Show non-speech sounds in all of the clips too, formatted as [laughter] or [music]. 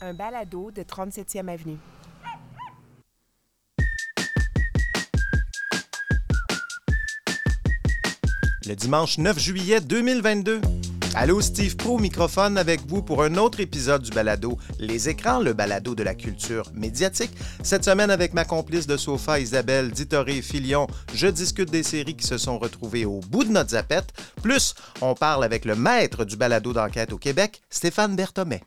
un balado de 37e Avenue. Le dimanche 9 juillet 2022. Allô, Steve Pro, microphone avec vous pour un autre épisode du balado Les écrans, le balado de la culture médiatique. Cette semaine, avec ma complice de sofa, Isabelle Dittoré-Filion, je discute des séries qui se sont retrouvées au bout de notre zapette. Plus, on parle avec le maître du balado d'enquête au Québec, Stéphane Berthomet.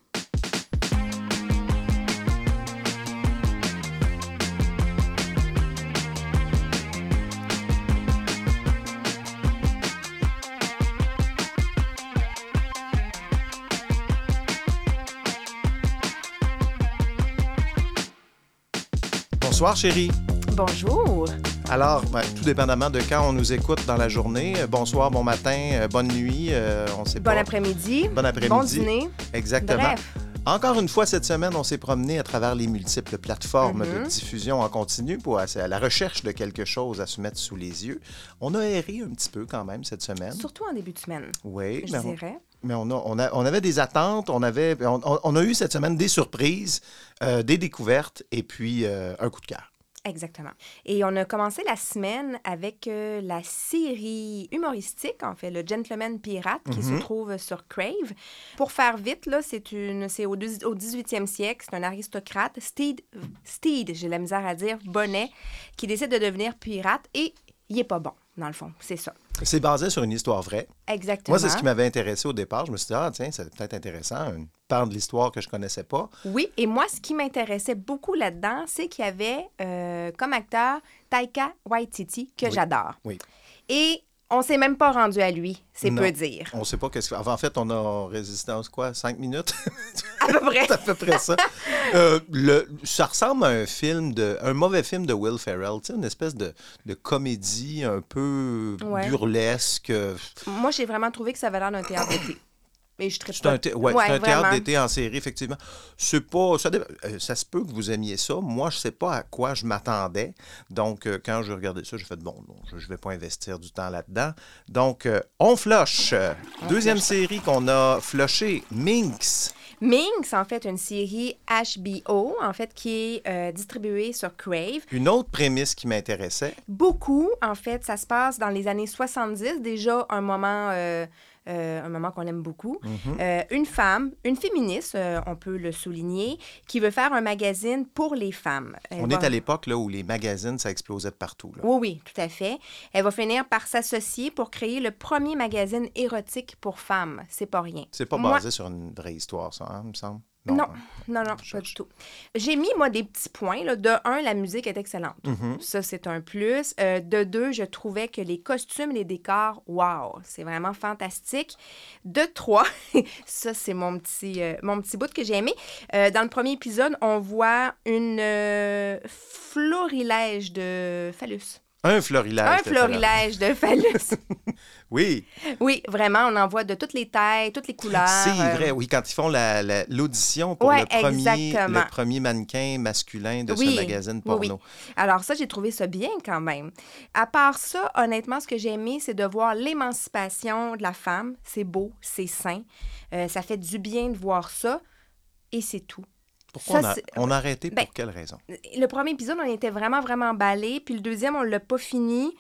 Bonsoir, chérie. Bonjour. Alors, ben, tout dépendamment de quand on nous écoute dans la journée, euh, bonsoir, bon matin, euh, bonne nuit, euh, on sait Bon pas. après-midi. Bon après-midi. Bon dîner. Exactement. Bref. Encore une fois, cette semaine, on s'est promené à travers les multiples plateformes Mhm. de diffusion en continu pour à à la recherche de quelque chose à se mettre sous les yeux. On a erré un petit peu quand même cette semaine. Surtout en début de semaine, Oui, je on, dirais. Mais on, a- on a- on avait des attentes, on, avait, on, a eu cette semaine des surprises, euh, des découvertes et puis euh, un coup de cœur. Exactement. Et on a commencé la semaine avec euh, la série humoristique, en fait, le Gentleman Pirate, qui Mhm. se trouve sur Crave. Pour faire vite, là, c'est une, c'est au, au 18e siècle, c'est un aristocrate, Steed, Steed, j'ai la misère à dire, Bonnet, qui décide de devenir pirate et il est pas bon, dans le fond, c'est ça. C'est basé sur une histoire vraie. Exactement. Moi, c'est ce qui m'avait intéressé au départ. Je me suis dit, ah, tiens, c'est peut-être intéressant, une part de l'histoire que je connaissais pas. Oui, et moi, ce qui m'intéressait beaucoup là-dedans, c'est qu'il y avait euh, comme acteur Taika Waititi, que Oui. j'adore. Oui. Et on s'est même pas rendu à lui, c'est peu dire. On sait pas qu'est-ce que. En fait, on a résistance, quoi, cinq minutes? À peu près. [laughs] C'est à peu près ça. Euh, le, ça ressemble à un film de. un mauvais film de Will Ferrell, tu sais, une espèce de, de comédie un peu Ouais. burlesque. Moi, j'ai vraiment trouvé que ça avait l'air d'un théâtre d'été. Et je C'est un, thé- ouais, Ouais, c'est un théâtre d'été en série, effectivement. C'est pas. Ça, dé- euh, ça se peut que vous aimiez ça. Moi, je sais pas à quoi je m'attendais. Donc, euh, quand je regardais ça, j'ai fait bon, non, je, je vais pas investir du temps là-dedans. Donc, euh, on flush. Deuxième série qu'on a flushée, Minx. Minx, en fait, une série HBO, en fait, qui est euh, distribuée sur Crave. Une autre prémisse qui m'intéressait. Beaucoup, en fait, ça se passe dans les années 70, déjà un moment, euh, un moment qu'on aime beaucoup. Mhm. Euh, une femme, une féministe, euh, on peut le souligner, qui veut faire un magazine pour les femmes. Elle On va- est à l'époque là, où les magazines, ça explosait de partout. là. Oui, oui, tout à fait. Elle va finir par s'associer pour créer le premier magazine érotique pour femmes. C'est pas rien. C'est pas Moi- basé sur une vraie histoire, ça, hein, il me semble. Non, non, non, pas du tout. J'ai mis, moi, des petits points. Là. De un, la musique est excellente. Mhm. Ça, c'est un plus. Euh, de deux, je trouvais que les costumes les décors, wow, c'est vraiment fantastique. De trois, [laughs] ça, c'est mon petit, euh, mon petit bout que j'ai aimé. Euh, dans le premier épisode, on voit une florilège de phallus. Un florilège. Un de florilège de phallus. [laughs] Oui, oui, vraiment, on en voit de toutes les tailles, toutes les couleurs. c'est euh, vrai. Oui, quand ils font la- la- l'audition pour Ouais, le, premier, le premier mannequin masculin de Oui, ce magazine oui, oui. porno. Alors ça, j'ai trouvé ça bien quand même. À part ça, honnêtement, ce que j'ai aimé, c'est de voir l'émancipation de la femme. C'est beau, c'est sain. Euh, ça fait du bien de voir ça. Et c'est tout. Pourquoi Ça, on, a, c'est- on a arrêté? Ben, pour quelle raison? Le premier épisode, on était vraiment, vraiment emballé. Puis le deuxième, on l'a pas fini.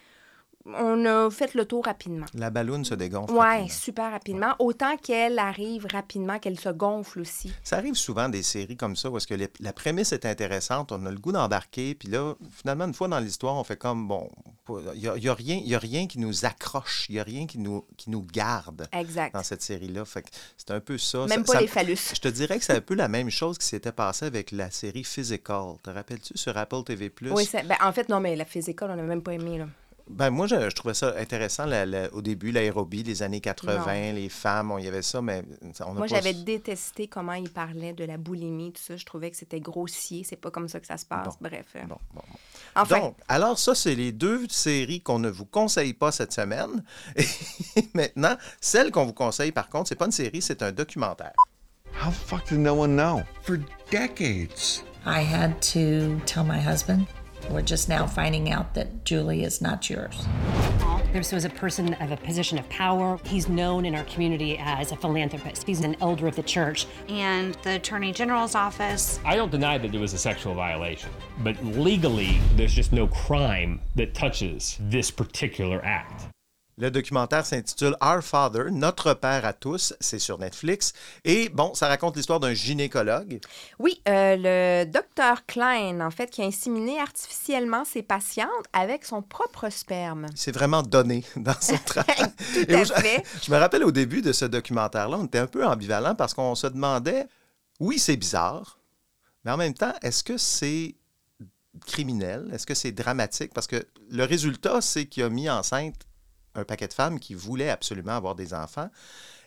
On a fait le tour rapidement. La balloune se dégonfle. Rapidement. super rapidement. Autant qu'elle arrive rapidement, qu'elle se gonfle aussi. Ça arrive souvent des séries comme ça où est-ce que les- la prémisse est intéressante, on a le goût d'embarquer, puis là, finalement, une fois dans l'histoire, on fait comme, bon, il n'y a, y a rien- y a rien qui nous accroche, il n'y a rien qui nous, qui nous garde Exact. dans cette série-là. Fait que c'est un peu ça. Même Ça- pas ça- les phallus. Je te dirais que c'est un peu la même chose qui s'était passé avec la série Physical. Te rappelles-tu sur Apple TV+. Oui, c'est- ben, en fait, non, mais la physical, on n'a même pas aimé. Là. Ben, moi, je, je trouvais ça intéressant la- la- au début, l'aérobie, les années 80, les femmes, on y avait ça, mais on a Moi, pas- j'avais détesté comment il parlait de la boulimie, tout ça. Je trouvais que c'était grossier. C'est pas comme ça que ça se passe. Bref. euh, Bon, bon, bon. Enfin, Donc, alors ça, c'est les deux séries qu'on ne vous conseille pas cette semaine. [laughs] Et maintenant, celle qu'on vous conseille, par contre, c'est pas une série, c'est un documentaire. How the fuck did no one know? for decades. I had to tell my husband, we're just now finding out that Julie is not yours. This was a person of a position of power. He's known in our community as a philanthropist. He's an elder of the church. and the Attorney General's office. I don't deny that it was a sexual violation, but legally, there's just no crime that touches this particular act. Le documentaire s'intitule Our Father, Notre Père à tous. C'est sur Netflix. Et bon, ça raconte l'histoire d'un gynécologue. Oui, euh, le docteur Klein, en fait, qui a inséminé artificiellement ses patientes avec son propre sperme. C'est vraiment donné dans son [laughs] travail. Tout à je- fait. [laughs] Je me rappelle au début de ce documentaire-là, on était un peu ambivalent parce qu'on se demandait, oui, c'est bizarre, mais en même temps, est-ce que c'est criminel? Est-ce que c'est dramatique? Parce que le résultat, c'est qu'il a mis enceinte un paquet de femmes qui voulaient absolument avoir des enfants.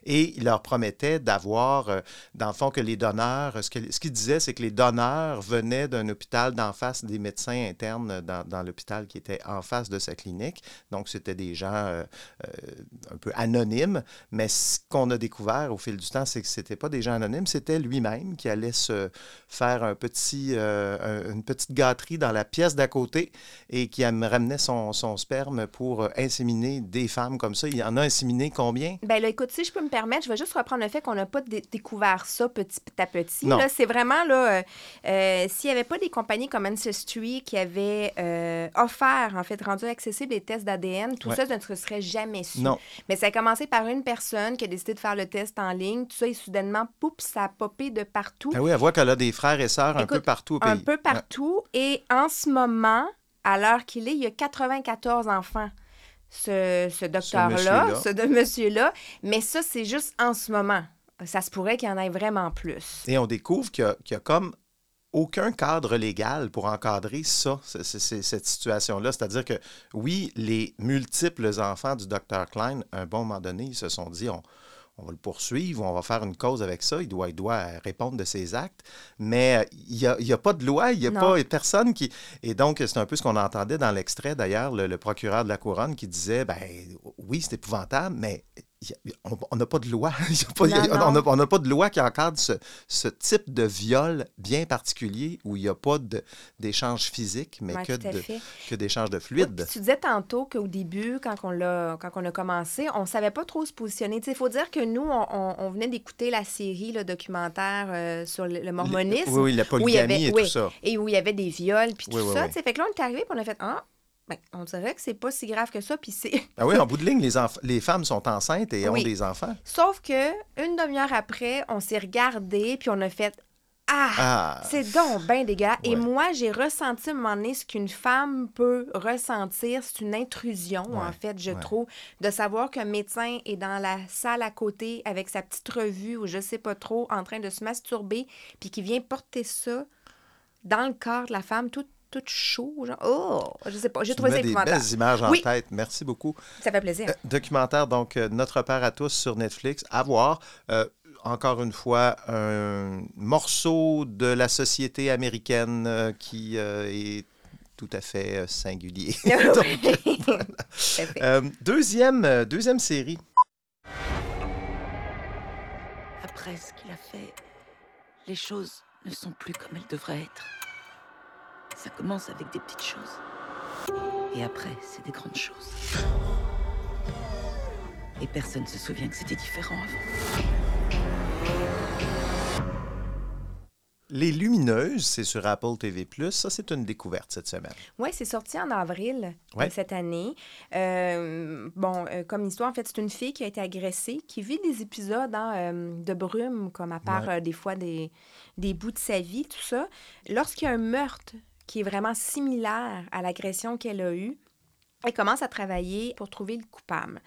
Et il leur promettait d'avoir, euh, dans le fond, que les donneurs, ce qu'il disait, c'est que les donneurs venaient d'un hôpital d'en face des médecins internes dans, dans l'hôpital qui était en face de sa clinique. Donc, c'était des gens euh, euh, un peu anonymes. Mais ce qu'on a découvert au fil du temps, c'est que ce n'était pas des gens anonymes, c'était lui-même qui allait se faire euh, une petite gâterie dans la pièce d'à côté et qui am- ramenait son, sperme pour euh, inséminer des femmes comme ça. Il en a inséminé combien? Ben là, écoute, si je peux me permettre, je vais juste reprendre le fait qu'on n'a pas dé- découvert ça petit à petit. Non. Là, c'est vraiment là, euh, euh, s'il n'y avait pas des compagnies comme Ancestry qui avaient euh, offert, en fait, rendu accessible les tests d'ADN, tout Ouais. ça, ça ne se serait jamais su. Non. Mais ça a commencé par une personne qui a décidé de faire le test en ligne, tout ça, et soudainement, poup, ça a popé de partout. Ah oui, elle voit qu'elle a des frères et sœurs un peu partout au pays. Un peu partout. Et en ce moment, à l'heure qu'il est, il y a 94 enfants. Ce, ce docteur-là, ce de monsieur-là. Mais ça, c'est juste en ce moment. Ça se pourrait qu'il y en ait vraiment plus. Et on découvre qu'il y a, qu'il y a comme aucun cadre légal pour encadrer ça, c- c- c- cette situation-là. C'est-à-dire que, oui, les multiples enfants du Dr. Klein, à un bon moment donné, ils se sont dit, on, on va le poursuivre, on va faire une cause avec ça, il doit, il doit répondre de ses actes. Mais euh, il n'y a, il y a pas de loi, il n'y a Non. pas personne qui... Et donc, c'est un peu ce qu'on entendait dans l'extrait, d'ailleurs, le, le procureur de la Couronne qui disait, ben oui, c'est épouvantable, mais on- n'a pas de loi. [laughs] A pas- a- Non, on n'a pas de loi qui encadre ce, ce type de viol bien particulier où il n'y a pas d'échange physique, mais Ouais, que, de- d'échange de Oui, fluide. puis tu disais tantôt qu'au début, quand on, l'a, quand on a commencé, on savait pas trop se positionner. Il faut dire que nous, on, on- on venait d'écouter la série, le documentaire euh, sur le, le mormonisme. Oui, oui, la où il y avait- polygamie et oui, tout ça. Et où il y avait des viols, puis tout Oui, oui, ça. oui. Fait que là, on est arrivé, puis on a fait Ah, ben, on dirait que c'est pas si grave que ça, puis c'est. Ah [laughs] oui, en bout de ligne, les, femmes sont enceintes et Oui. ont des enfants. Sauf que une demi-heure après, on s'est regardé, puis on a fait Ah! Ah! C'est donc bien des gars. Et moi, j'ai ressenti à un moment donné ce qu'une femme peut ressentir. C'est une intrusion, en fait, je ouais. trouve, de savoir qu'un médecin est dans la salle à côté avec sa petite revue ou je sais pas trop, en train de se masturber, puis qui vient porter ça dans le corps de la femme, tout, tout chaud. Genre, oh! Je sais pas. J'ai trouvé ça des belles images en Oui. tête. Merci beaucoup. Ça fait plaisir. Euh, documentaire, donc, euh, Notre Père à tous sur Netflix. À voir. Euh, encore une fois, un morceau de la société américaine qui euh, est tout à fait singulier. [laughs] Donc, [laughs] euh, deuxième, deuxième série. Après ce qu'il a fait, les choses ne sont plus comme elles devraient être. Ça commence avec des petites choses. Et après, c'est des grandes choses. Et personne ne se souvient que c'était différent avant. Les Lumineuses, c'est sur Apple TV+. Ça, c'est une découverte cette semaine. Oui, c'est sorti en avril de Ouais. cette année. Euh, bon, euh, comme histoire, en fait, c'est une fille qui a été agressée, qui vit des épisodes hein, euh, de brume, comme à part Ouais. euh, des fois des, des bouts de sa vie, tout ça. Lorsqu'il y a un meurtre qui est vraiment similaire à l'agression qu'elle a eue, elle commence à travailler pour trouver le coupable.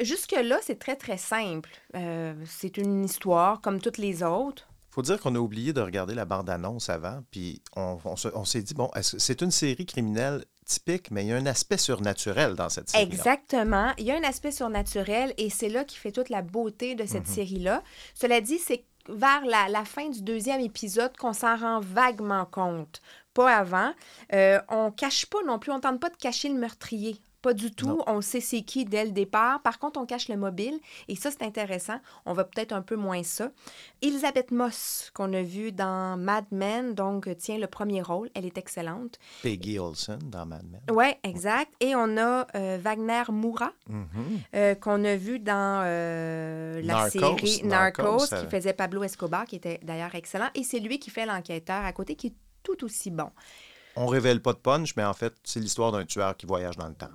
Jusque-là, c'est très, très simple. Euh, c'est une histoire comme toutes les autres. faut dire qu'on a oublié de regarder la bande-annonce avant, puis on, on se- on s'est dit, bon, c'est une série criminelle typique, mais il y a un aspect surnaturel dans cette série Exactement. Il y a un aspect surnaturel et c'est là qui fait toute la beauté de cette série-là. Cela dit, c'est vers la, la fin du deuxième épisode qu'on s'en rend vaguement compte. Pas avant. Euh, on cache pas non plus, on tente pas de cacher le meurtrier. pas du tout. Non. On sait c'est qui dès le départ. Par contre, on cache le mobile. Et ça, c'est intéressant. On va peut-être un peu moins ça. Elisabeth Moss, qu'on a vu dans Mad Men, donc tient le premier rôle. Elle est excellente. Peggy Olson dans Mad Men. Oui, exact. Et on a euh, Wagner Moura, Mhm. euh, qu'on a vu dans euh, la Narcos, série Narcos, Narcos, qui faisait Pablo Escobar, qui était d'ailleurs excellent. Et c'est lui qui fait l'enquêteur à côté, qui est tout aussi bon. On révèle pas de punch, mais en fait, c'est l'histoire d'un tueur qui voyage dans le temps.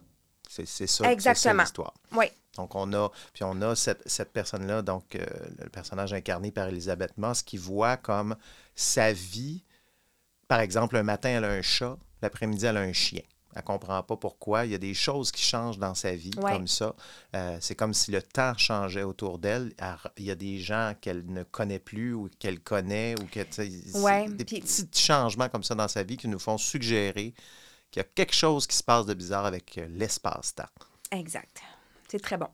C'est ça Exactement. l'histoire. Oui, Donc, on a, puis on a cette, cette personne-là, donc euh, le personnage incarné par Elisabeth Moss, qui voit comme sa vie. Par exemple, un matin, elle a un chat, l'après-midi, elle a un chien. Elle comprend pas pourquoi. Il y a des choses qui changent dans sa vie Ouais. comme ça. Euh, c'est comme si le temps changeait autour d'elle. Elle- Il y a des gens qu'elle ne connaît plus ou qu'elle connaît ou que, Ouais, des petits changements comme ça dans sa vie qui nous font suggérer qu'il y a quelque chose qui se passe de bizarre avec euh, l'espace-temps. exact. C'est très bon.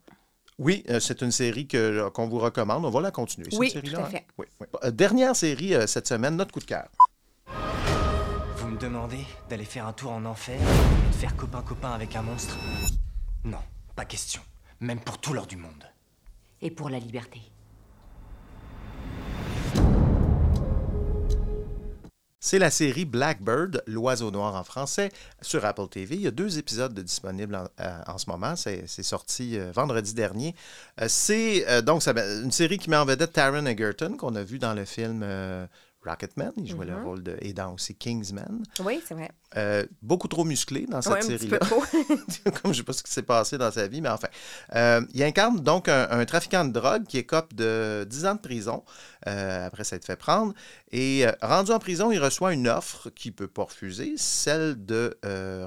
Oui, euh, c'est une série que- qu'on vous recommande. On va la continuer. cette Oui, série-là, tout à hein? Oui, oui. Dernière série euh, cette semaine, notre coup de cœur. Me demandez d'aller faire un tour en enfer et de faire copain-copain avec un monstre? Non, pas question. Même pour tout l'or du monde. Et pour la liberté. C'est la série Blackbird, l'oiseau noir en français, sur Apple TV. Il y a deux épisodes de disponibles en, euh, en ce moment. C'est c'est sorti euh, vendredi dernier. Euh, c'est euh, donc ça- une série qui met en vedette Taron Egerton, qu'on a vu dans le film euh, Rocketman. Il jouait le Mhm. rôle de. et dans aussi Kingsman. Oui, c'est vrai. Euh, beaucoup trop musclé dans cette Ouais, série-là. [laughs] Comme je sais pas ce qui s'est passé dans sa vie, mais enfin. Euh, il incarne donc un, un trafiquant de drogue qui écope de 10 ans de prison euh, après s'être fait prendre. Et rendu en prison, il reçoit une offre qu'il ne peut pas refuser, celle de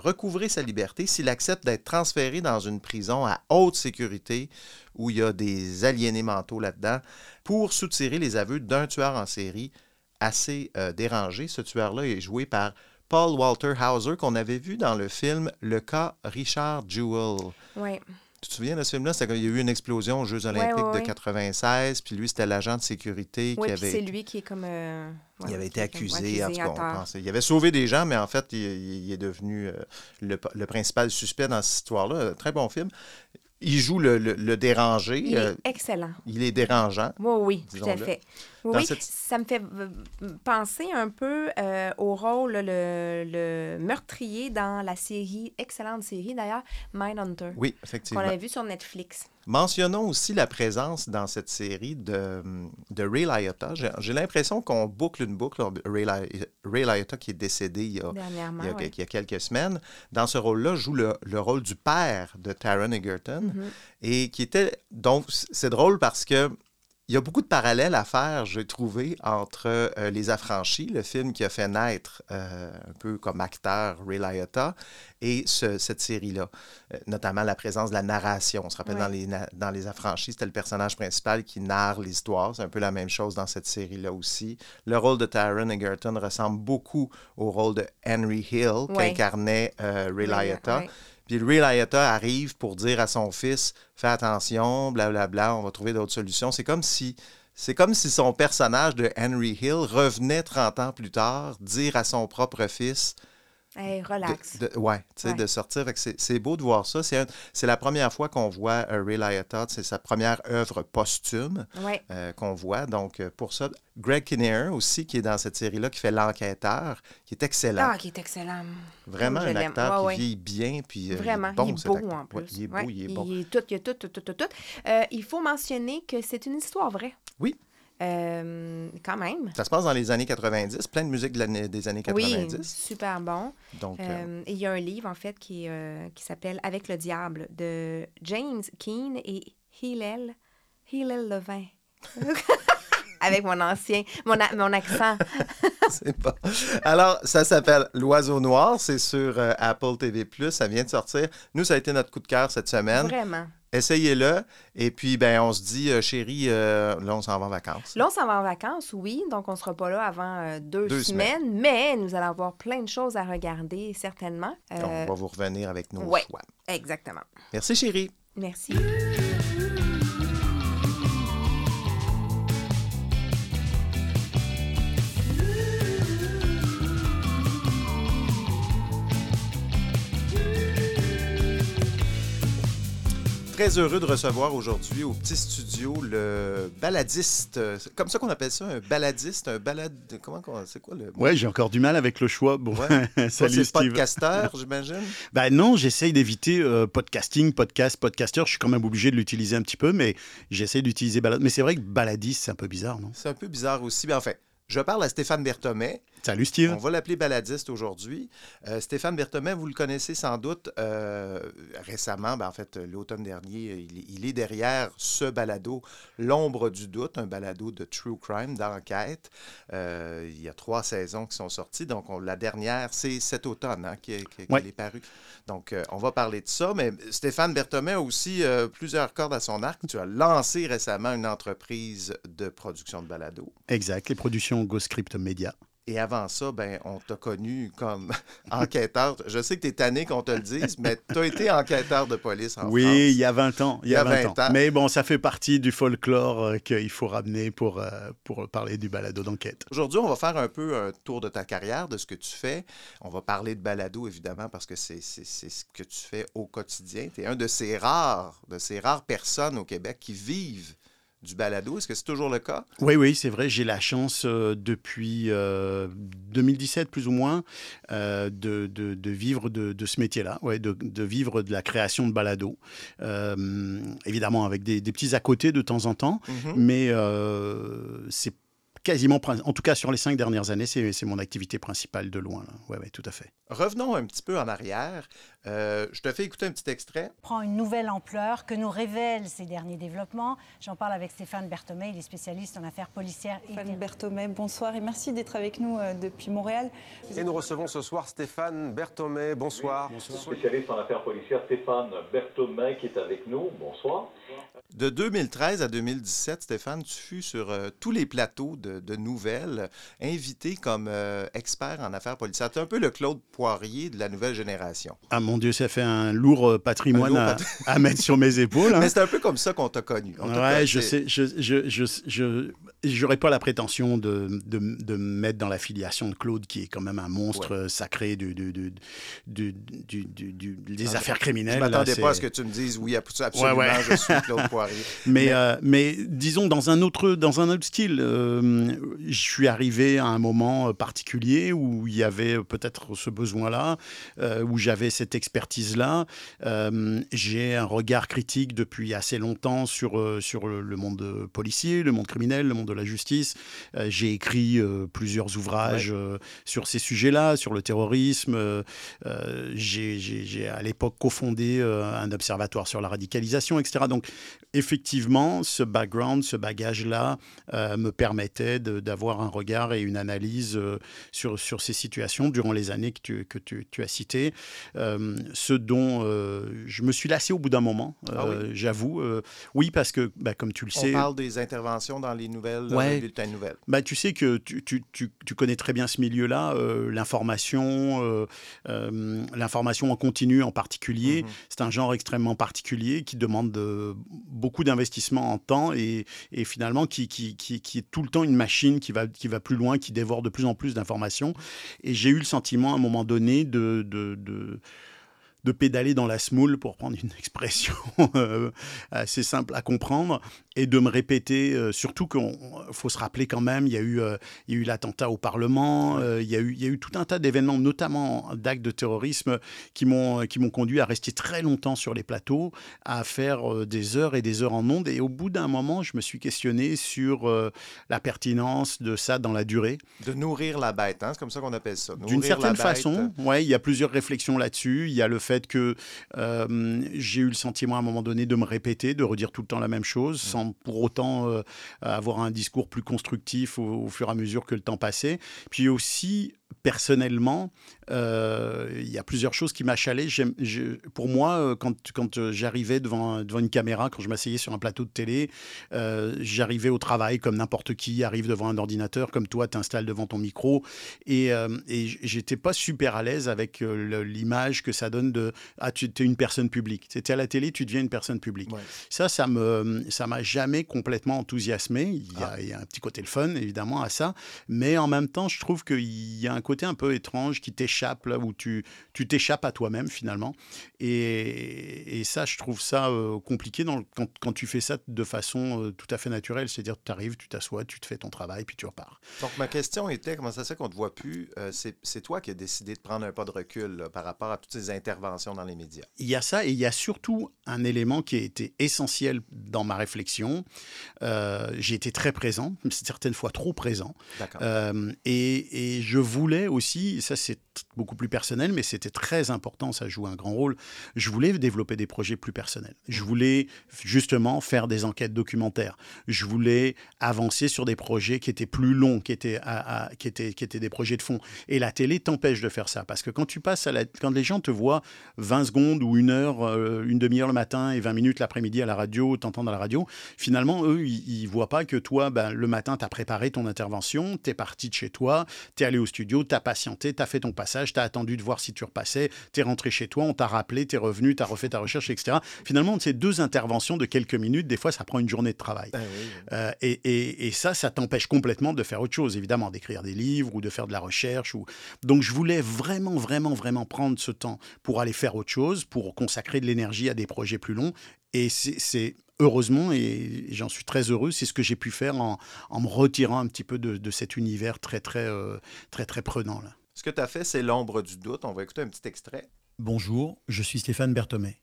recouvrer sa liberté s'il accepte d'être transféré dans une prison à haute sécurité où il y a des aliénés mentaux là-dedans pour soutirer les aveux d'un tueur en série assez euh, dérangé. Ce tueur-là est joué par Paul Walter Hauser, qu'on avait vu dans le film Le cas Richard Jewell. Oui. Tu te souviens de ce film-là? Il y a eu une explosion aux Jeux Olympiques ouais, ouais. de 96, puis lui, c'était l'agent de sécurité qui avait, c'est lui qui est comme. euh, il avait été ouais, accusé. en tout cas, on pensait- il avait sauvé des gens, mais en fait, il, il est devenu euh, le, le principal suspect dans cette histoire-là. Très bon film. Il joue le, le- le dérangé. Il est excellent. il est dérangeant. Oui, oui, tout à fait. Oui, Dans oui, cette- ça me fait penser un peu euh, au rôle, le, le meurtrier dans la série, excellente série d'ailleurs, Mindhunter, Oui, qu'on effectivement. avait vu sur Netflix. Mentionnons aussi la présence dans cette série de, de Ray Liotta. J'ai l'impression qu'on boucle une boucle. Ray, Ray Liotta qui est décédé il y a, Dernièrement, il y a, ouais. il y a quelques semaines. Dans ce rôle-là, joue le, le rôle du père de Taron Egerton. Mhm. Et qui était. Donc, c'est drôle parce que. Il y a beaucoup de parallèles à faire, j'ai trouvé, entre euh, Les Affranchis, le film qui a fait naître euh, un peu comme acteur Ray Liotta, et ce- cette série-là. Euh, notamment la présence de la narration. On se rappelle Ouais. dans, les, dans Les Affranchis, c'était le personnage principal qui narre l'histoire. C'est un peu la même chose dans cette série-là aussi. Le rôle de Taron Egerton ressemble beaucoup au rôle de Henry Hill Ouais. qu'incarnait Ray Ray- Liotta. ouais. Puis Ray Liotta arrive pour dire à son fils Fais attention, blablabla, on va trouver d'autres solutions. C'est comme si. C'est comme si son personnage de Henry Hill revenait 30 ans plus tard dire à son propre fils Hey, de- relax. de, ouais, tu sais, Ouais. de sortir. C'est beau de voir ça. C'est un- la première fois qu'on voit euh, Ray Liotta. C'est sa première œuvre posthume Ouais. euh, qu'on voit. Donc, euh, pour ça, Greg Kinnear aussi, qui est dans cette série-là, qui fait l'enquêteur, qui est excellent. Ah, qui est excellent. Vraiment je un l'aime. acteur Ouais, qui vieillit bien. Puis, euh, Vraiment, il est bon, il est beau en plus. Il est beau, il est bon. Il est tout, il est tout, tout, tout, tout, tout. Euh, il faut mentionner que c'est une histoire vraie. Oui. Euh, quand même. Ça se passe dans les années 90, plein de musique de des années 90. Oui, super bon. Donc, euh, Euh, et il y a un livre, en fait, qui, qui s'appelle Avec le diable de James Keane et Hillel, Hillel Levin. [laughs] Avec mon ancien, mon, mon accent. [laughs] c'est bon. Alors, ça s'appelle L'Oiseau Noir. C'est sur Apple TV. Ça vient de sortir. Nous, ça a été notre coup de cœur cette semaine. Vraiment. Essayez-le. Et puis, ben, on se dit, euh, chérie, euh, là, on s'en va en vacances. Là, on s'en va en vacances, oui, donc on ne sera pas là avant euh, deux, Deux semaines, mais nous allons avoir plein de choses à regarder, certainement. On Euh, va vous revenir avec nos ouais. choix. exactement. Merci, chérie. Merci. Très heureux de recevoir aujourd'hui au petit studio le baladiste. C'est comme ça qu'on appelle ça, un baladiste, un balade. Comment c'est quoi le. Ouais, j'ai encore du mal avec le choix. Bon, ouais. [laughs] salut C'est podcasteur, [laughs] j'imagine? Ben non, j'essaye d'éviter euh, podcasting, podcast, podcaster. Je suis quand même obligé de l'utiliser un petit peu, mais j'essaie d'utiliser balade. Mais c'est vrai que baladiste, c'est un peu bizarre, non? C'est un peu bizarre aussi. Ben, en fait, je parle à Stéphane Berthomet. Salut Steve. On va l'appeler baladiste aujourd'hui. Euh, Stéphane Berthomet, vous le connaissez sans doute euh, récemment, ben en fait l'automne dernier, il, il, est derrière ce balado, L'ombre du doute, un balado de true crime, d'enquête. Euh, il y a trois saisons qui sont sorties, donc on, la dernière, c'est cet automne hein, qui, qui, qui ouais. est paru. Donc on va parler de ça, mais Stéphane Berthomet a aussi plusieurs cordes à son arc. Tu as lancé récemment une entreprise de production de balado. Exact, les productions GoScript Media. Et avant ça, ben, on t'a connu comme [laughs] enquêteur. Je sais que tu es tanné qu'on te le dise, mais tu as été enquêteur de police en oui, France. Oui, il y a 20 ans. Il y a 20, 20 ans. ans. Mais bon, ça fait partie du folklore euh, qu'il faut ramener pour, euh, pour parler du balado d'enquête. Aujourd'hui, on va faire un peu un tour de ta carrière, de ce que tu fais. On va parler de balado, évidemment, parce que c'est ce que tu fais au quotidien. Tu es un de ces rares, de ces rares personnes au Québec qui vivent du balado? Est-ce que c'est toujours le cas? Oui, oui, c'est vrai. J'ai la chance euh, depuis euh, 2017, plus ou moins, euh, de, de, de, vivre de, de ce métier-là, ouais, de, de, vivre de la création de balado. Euh, évidemment, avec des, des, petits à côté de temps en temps, Mhm. mm -hmm. mais c'est quasiment, en tout cas sur les cinq dernières années, c'est mon activité principale de loin. Oui, ouais, tout à fait. Revenons un petit peu en arrière. Euh, je te fais écouter un petit extrait. Prend une nouvelle ampleur que nous révèlent ces derniers développements. J'en parle avec Stéphane Berthomé, il est spécialiste en affaires policières. Stéphane Berthomé, bonsoir et merci d'être avec nous euh, depuis Montréal. Et nous recevons ce soir Stéphane Berthomé, bonsoir. Oui, bonsoir. Spécialiste en affaires policières Stéphane Berthomé qui est avec nous, bonsoir. De 2013 à 2017, Stéphane, tu fus sur euh, tous les plateaux de, de nouvelles, invité comme euh, expert en affaires policières. Tu es un peu le Claude Poirier de la nouvelle génération. Ah mon Dieu, ça fait un lourd patrimoine un lourd à, [laughs] à, mettre sur mes épaules. Hein. Mais c'est un peu comme ça qu'on t'a connu. On ouais, je sais, je, je, j'aurais pas la prétention de, de, de, me mettre dans l'affiliation de Claude, qui est quand même un monstre ouais. sacré du, des ah, affaires criminelles. Je m'attendais pas à ce que tu me dises oui, absolument, ouais, je suis Claude [laughs] Poirier. Mais, mais... Euh, mais, disons, dans un autre, dans un autre style, euh, je suis arrivé à un moment particulier où il y avait peut-être ce besoin-là, euh, où j'avais cette expertise-là. Euh, J'ai un regard critique depuis assez longtemps sur, euh, sur le monde policier, le monde criminel, le monde de la justice. Euh, J'ai écrit plusieurs ouvrages ouais. sur ces sujets-là, sur le terrorisme. Euh, J'ai à l'époque cofondé un observatoire sur la radicalisation, etc. Donc, effectivement, ce background, ce bagage-là euh, me permettait d'avoir un regard et une analyse euh, sur, sur ces situations durant les années que tu, que tu, tu as citées. Euh, ce dont je me suis lassé au bout d'un moment, ah oui? j'avoue. oui, parce que, bah, comme tu le sais... On parle des interventions dans les nouvelles, ouais. dans les bulletins de nouvelles. Bah, tu sais que tu, tu, tu, tu connais très bien ce milieu-là, l'information, l'information en continu en particulier. Mm -hmm. C'est un genre extrêmement particulier qui demande de, beaucoup d'investissement en temps et, et finalement qui, qui, qui, qui, est tout le temps une machine qui va, qui va plus loin, qui dévore de plus en plus d'informations. Et j'ai eu le sentiment à un moment donné de, de, de de pédaler dans la smoule, pour prendre une [laughs] expression euh, assez simple à comprendre, et de me répéter, euh, surtout qu'il faut se rappeler quand même, il y a eu, euh, eu l'attentat au Parlement, euh, il, y a eu, il y a eu tout un tas d'événements, notamment d'actes de terrorisme, qui m'ont conduit à rester très longtemps sur les plateaux, à faire des heures et des heures en ondes, et au bout d'un moment, je me suis questionné sur la pertinence de ça dans la durée. De nourrir la bête, hein? c'est comme ça qu'on appelle ça. D'une certaine façon, ouais, il y a plusieurs réflexions là-dessus, il y a le fait que j'ai eu le sentiment à un moment donné de me répéter, de redire tout le temps la même chose, mmh. Pour autant euh, avoir un discours plus constructif au, au, fur et à mesure que le temps passait. Puis aussi, personnellement, euh, il y a plusieurs choses qui m'achalaient. Pour moi, quand, quand j'arrivais devant, devant une caméra, quand je m'asseyais sur un plateau de télé, euh, j'arrivais au travail comme n'importe qui arrive devant un ordinateur, comme toi, t'installes devant ton micro. Et, euh, et j'étais pas super à l'aise avec l'image que ça donne de Ah, tu es une personne publique. C'était à la télé, tu deviens une personne publique. Ouais. Ça, ça me ça m'a jamais complètement enthousiasmé. Il y, a, ah. il y, a, un petit côté le fun, évidemment, à ça. Mais en même temps, je trouve qu'il y a un côté un peu étrange qui t'échappe, là où tu t'échappes à toi-même finalement. Et, et, ça, je trouve ça euh, compliqué dans quand, quand, tu fais ça de façon euh, tout à fait naturelle. C'est-à-dire, tu arrives, tu t'assois, tu te fais ton travail, puis tu repars. Donc, ma question était comment ça se fait qu'on ne te voit plus euh, C'est toi qui as décidé de prendre un pas de recul là, par rapport à toutes ces interventions dans les médias? Il y a ça, et il y a surtout un élément qui a été essentiel dans ma réflexion. J'ai été très présent, certaines fois trop présent. Et, et je voulais aussi, ça c'est beaucoup plus personnel, mais c'était très important, ça joue un grand rôle. Je voulais développer des projets plus personnels. Je voulais justement faire des enquêtes documentaires. Je voulais avancer sur des projets qui étaient plus longs, qui étaient, à, qui étaient, qui étaient des projets de fond. Et la télé t'empêche de faire ça, parce que quand tu passes à la, quand les gens te voient 20 secondes ou une heure, euh, une demi-heure le matin et 20 minutes l'après-midi à la radio, t'entends à la radio, finalement, eux, ils, ne voient pas que toi, ben, le matin, tu as préparé ton intervention, tu es parti de chez toi, tu es allé au studio, tu as patienté, tu as fait ton passage, tu as attendu de voir si tu repassais, tu es rentré chez toi, on t'a rappelé, tu es revenu, tu as refait ta recherche, etc. Finalement, ces deux interventions de quelques minutes, des fois, ça prend une journée de travail. Ah euh, et, et, ça, ça t'empêche complètement de faire autre chose, évidemment, d'écrire des livres ou de faire de la recherche. Ou... Donc, je voulais vraiment, vraiment, vraiment prendre ce temps pour aller faire autre chose, pour consacrer de l'énergie à des projets plus longs. Et c'est heureusement, et j'en suis très heureux, c'est ce que j'ai pu faire en, en, me retirant un petit peu de, de cet univers très, très, euh, très, très prenant. Là. Ce que tu as fait, c'est l'ombre du doute. On va écouter un petit extrait. Bonjour, je suis Stéphane Berthomé.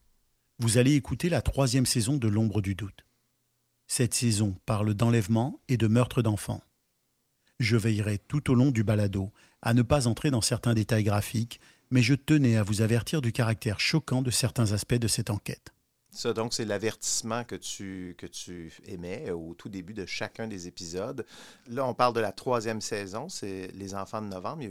Vous allez écouter la troisième saison de L'ombre du doute. Cette saison parle d'enlèvement et de meurtre d'enfants. Je veillerai tout au long du balado à ne pas entrer dans certains détails graphiques, mais je tenais à vous avertir du caractère choquant de certains aspects de cette enquête. Ça, donc, c'est l'avertissement que tu, que tu émets au tout début de chacun des épisodes. Là, on parle de la troisième saison, c'est Les Enfants de novembre.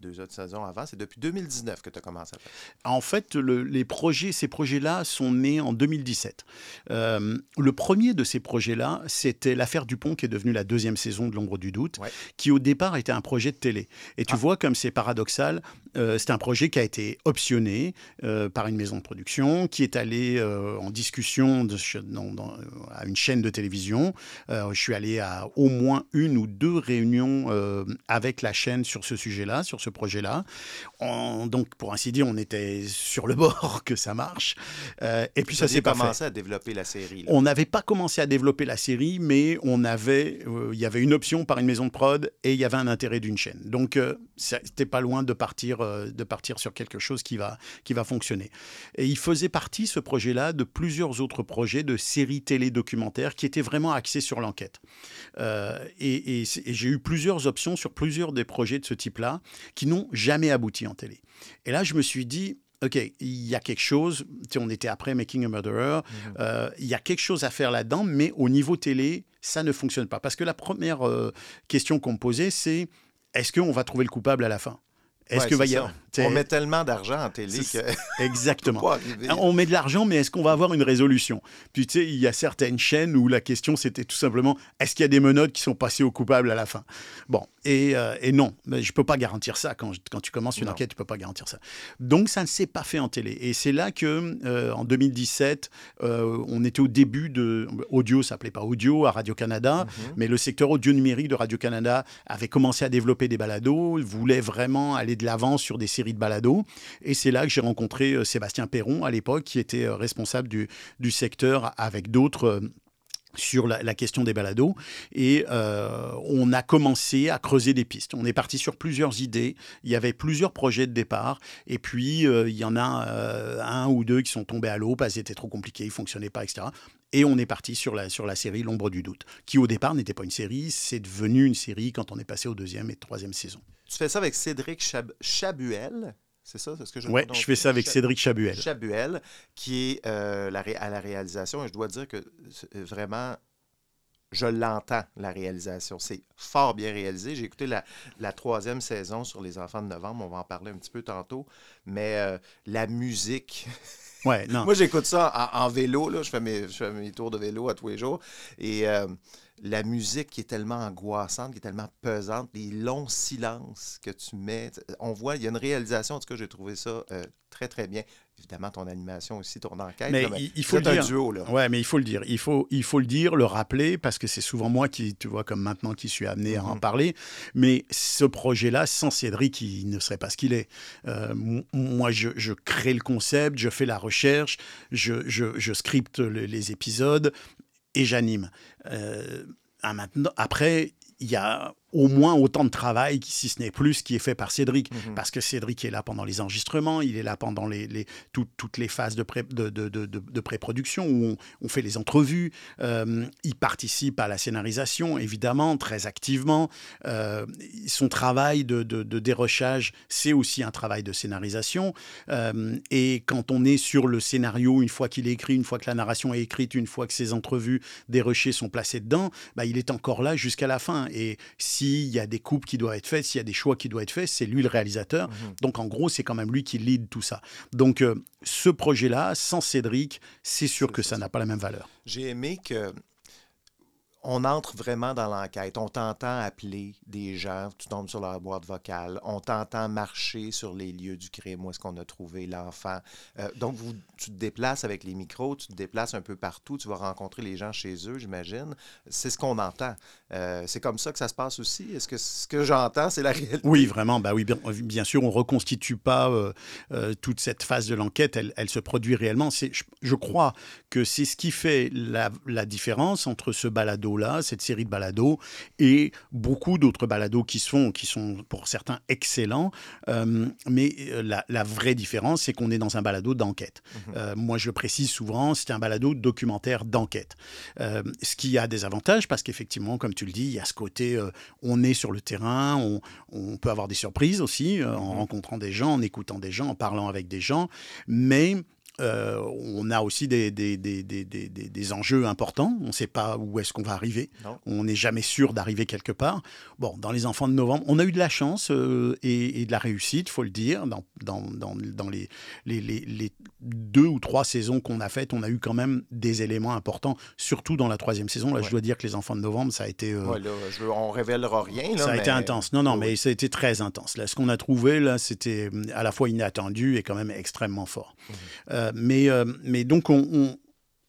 Deux autres saisons avant. C'est depuis 2019 que tu as commencé à faire. En fait, le, les projets, ces projets-là sont nés en 2017. Euh, le premier de ces projets-là, c'était l'affaire Dupont, qui est devenue la deuxième saison de L'ombre du doute, qui au départ était un projet de télé. Et tu ah. vois comme c'est paradoxal, euh, c'est un projet qui a été optionné euh, par une maison de production, qui est allé en discussion de, dans, à une chaîne de télévision. je suis allé à au moins une ou deux réunions avec la chaîne sur ce sujet-là, sur ce projet-là. Donc, pour ainsi dire, on était sur le bord [laughs] que ça marche. Euh, et puis ça s'est pas commencé à développer la série. On n'avait pas commencé à développer la série, mais on avait, euh, il y avait une option par une maison de prod et il y avait un intérêt d'une chaîne. Donc, euh, c'était pas loin de partir, de partir sur quelque chose qui va, qui va fonctionner. Et il faisait partie, ce projet-là, de plusieurs autres projets de séries télé documentaires qui étaient vraiment axés sur l'enquête. et, et j'ai eu plusieurs options sur plusieurs des projets de ce type-là qui n'ont jamais abouti en télé. Et là, je me suis dit, OK, il y a quelque chose, on était après Making a Murderer, mhm. euh, il y a quelque chose à faire là-dedans, mais au niveau télé, ça ne fonctionne pas. Parce que la première euh, question qu'on me posait, c'est est-ce qu'on va trouver le coupable à la fin? Est-ce que va y avoir... On met tellement d'argent en télé que. [laughs] Exactement. on met de l'argent, mais est-ce qu'on va avoir une résolution? Puis tu sais, il y a certaines chaînes où la question c'était tout simplement est-ce qu'il y a des menottes qui sont passées au coupable à la fin? Bon, et, euh, et non, mais je peux pas garantir ça. Quand, quand tu commences une enquête, tu peux pas garantir ça. Donc ça ne s'est pas fait en télé. Et c'est là que, euh, en 2017, euh, on était au début de. Audio s'appelait pas audio à Radio-Canada, mhm. mais le secteur audio numérique de Radio-Canada avait commencé à développer des balados, voulait vraiment aller de l'avant sur des séries de balados. Et c'est là que j'ai rencontré Sébastien Perron à l'époque, qui était responsable du, du secteur avec d'autres sur la, question des balados et euh, on a commencé à creuser des pistes. On est parti sur plusieurs idées, il y avait plusieurs projets de départ et puis euh, il y en a euh, un ou deux qui sont tombés à l'eau parce que c'était trop compliqué, ils fonctionnaient pas, etc. Et on est parti sur la, sur la série L'ombre du doute, qui au départ n'était pas une série, c'est devenu une série quand on est passé aux deuxième et troisième saison. Tu fais ça avec Cédric Chabuel c'est ça, c'est ce que je Oui, je fais ça avec Cédric Chabuel. Chabuel, qui est euh, à la réalisation. Et je dois dire que vraiment, je l'entends, la réalisation. C'est fort bien réalisé. J'ai écouté la, troisième saison sur Les Enfants de novembre. On va en parler un petit peu tantôt. Mais euh, la musique. Ouais, non. [laughs] Moi, j'écoute ça en, vélo. Là. Je, fais mes, je, fais mes, tours de vélo à tous les jours. Et. Euh, la musique qui est tellement angoissante, qui est tellement pesante, les longs silences que tu mets. On voit, il y a une réalisation, en tout cas, j'ai trouvé ça euh, très, très bien. Évidemment, ton animation aussi, ton enquête. Mais là, il, il faut le c'est dire. un duo, là. Ouais, mais il faut le dire. Il faut, il faut le dire, le rappeler, parce que c'est souvent moi qui, tu vois, comme maintenant, qui suis amené à en parler. Mais ce projet-là, sans Cédric, il ne serait pas ce qu'il est. Euh, moi, je, je crée le concept, je fais la recherche, je, je, je scripte le- les épisodes et j'anime. Euh, après, il y a au moins autant de travail, si ce n'est plus, qui est fait par Cédric. Mhm. Parce que Cédric est là pendant les enregistrements, il est là pendant les, les- tout- toutes les phases de, pré- de, de- de- de- pré-production où on, on fait les entrevues. Euh, il participe à la scénarisation, évidemment, très activement. Euh, son travail de, dérochage, c'est aussi un travail de scénarisation. Euh, et quand on est sur le scénario, une fois qu'il est écrit, une fois que la narration est écrite, une fois que ses entrevues dérochées sont placées dedans, bah, il est encore là jusqu'à la fin. Et s'il y a des coupes qui doivent être faites, s'il y a des choix qui doivent être faits, c'est lui le réalisateur. Donc en gros, c'est quand même lui qui lead tout ça. Donc euh, ce projet-là, sans Cédric, c'est sûr que ça n'a pas la même valeur. J'ai aimé que on entre vraiment dans l'enquête. On t'entend appeler des gens, tu tombes sur leur boîte vocale. On t'entend marcher sur les lieux du crime, où est-ce qu'on a trouvé l'enfant. Euh, donc, tu te déplaces avec les micros, tu te déplaces un peu partout, tu vas rencontrer les gens chez eux, j'imagine. C'est ce qu'on entend. Euh, c'est comme ça que ça se passe aussi? Est-ce que ce que j'entends, c'est la réalité? Oui, vraiment. Bah oui, bien, sûr, on reconstitue pas euh, toute cette phase de l'enquête. Elle, se produit réellement. Je, je crois que c'est ce qui fait la, la différence entre ce cette série de balados, et beaucoup d'autres balados qui sont, qui sont pour certains excellents. Euh, mais euh, la, la vraie différence, c'est qu'on est dans un balado d'enquête. Euh, moi, je le précise souvent, c'est un balado documentaire d'enquête. Euh, ce qui a des avantages parce qu'effectivement, comme tu le dis, il y a ce côté, on est sur le terrain, on, on peut avoir des surprises aussi en rencontrant des gens, en écoutant des gens, en parlant avec des gens, mais euh, on a aussi des, des, des, des, des, des- des enjeux importants. On ne sait pas où est-ce qu'on va arriver. Non. On n'est jamais sûr d'arriver quelque part. Bon, dans les enfants de novembre, on a eu de la chance euh, et, et de la réussite, faut le dire. Dans, dans, dans, dans les, les, les, les deux ou trois saisons qu'on a faites, on a eu quand même des éléments importants, surtout dans la troisième saison. Là, je dois dire que les enfants de novembre, ça a été... euh, Ouais, là, je on révélera rien. Là, ça a été intense. Non, non, mais ça a été très intense. Là, ce qu'on a trouvé, là, c'était hum, à la fois inattendu et quand même extrêmement fort. Mhm. Mais, euh, mais donc, on,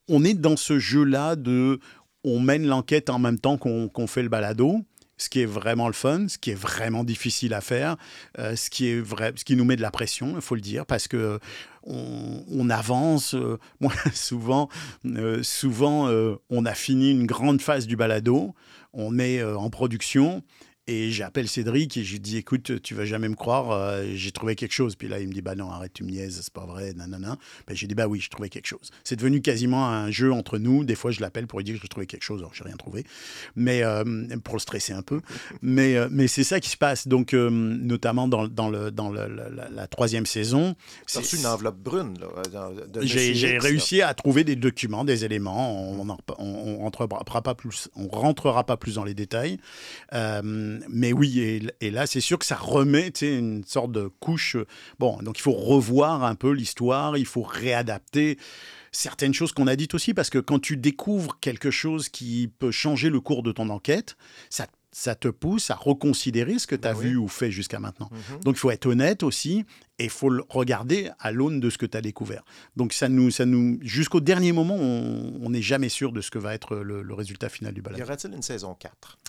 on, est dans ce jeu-là de... On mène l'enquête en même temps qu'on fait le balado. Ce qui est vraiment le fun, ce qui est vraiment difficile à faire, euh, ce, qui est vrai, ce qui nous met de la pression, il faut le dire, parce que on, avance. euh, [laughs] souvent, souvent on a fini une grande phase du balado, on est en production. Et j'appelle Cédric et je lui dis écoute, tu vas jamais me croire, euh, j'ai trouvé quelque chose. Puis là, il me dit bah non, arrête, tu me niaises, c'est pas vrai, nanana. Ben, j'ai dit bah oui, j'ai trouvé quelque chose. C'est devenu quasiment un jeu entre nous. Des fois, je l'appelle pour lui dire que j'ai trouvé quelque chose, alors j'ai rien trouvé, mais euh, pour le stresser un peu. Mais, euh, mais c'est ça qui se passe. Donc, notamment dans, dans, le, dans le- la, la- la troisième saison. Reçu une enveloppe brune. J'ai réussi à trouver des documents, des éléments. On on rentrera pas plus, on rentrera pas plus dans les détails. Euh, mais oui, et, et là, c'est sûr que ça remet une sorte de couche. Bon, donc il faut revoir un peu l'histoire, il faut réadapter certaines choses qu'on a dites aussi, parce que quand tu découvres quelque chose qui peut changer le cours de ton enquête, ça ça te pousse à reconsidérer ce que tu as vu ou fait jusqu'à maintenant. Mhm. Donc il faut être honnête aussi et il faut le regarder à l'aune de ce que tu as découvert. Donc ça nous, ça nous, jusqu'au dernier moment, on n'est jamais sûr de ce que va être le, le résultat final du Y balade. aura-t-il une saison 4?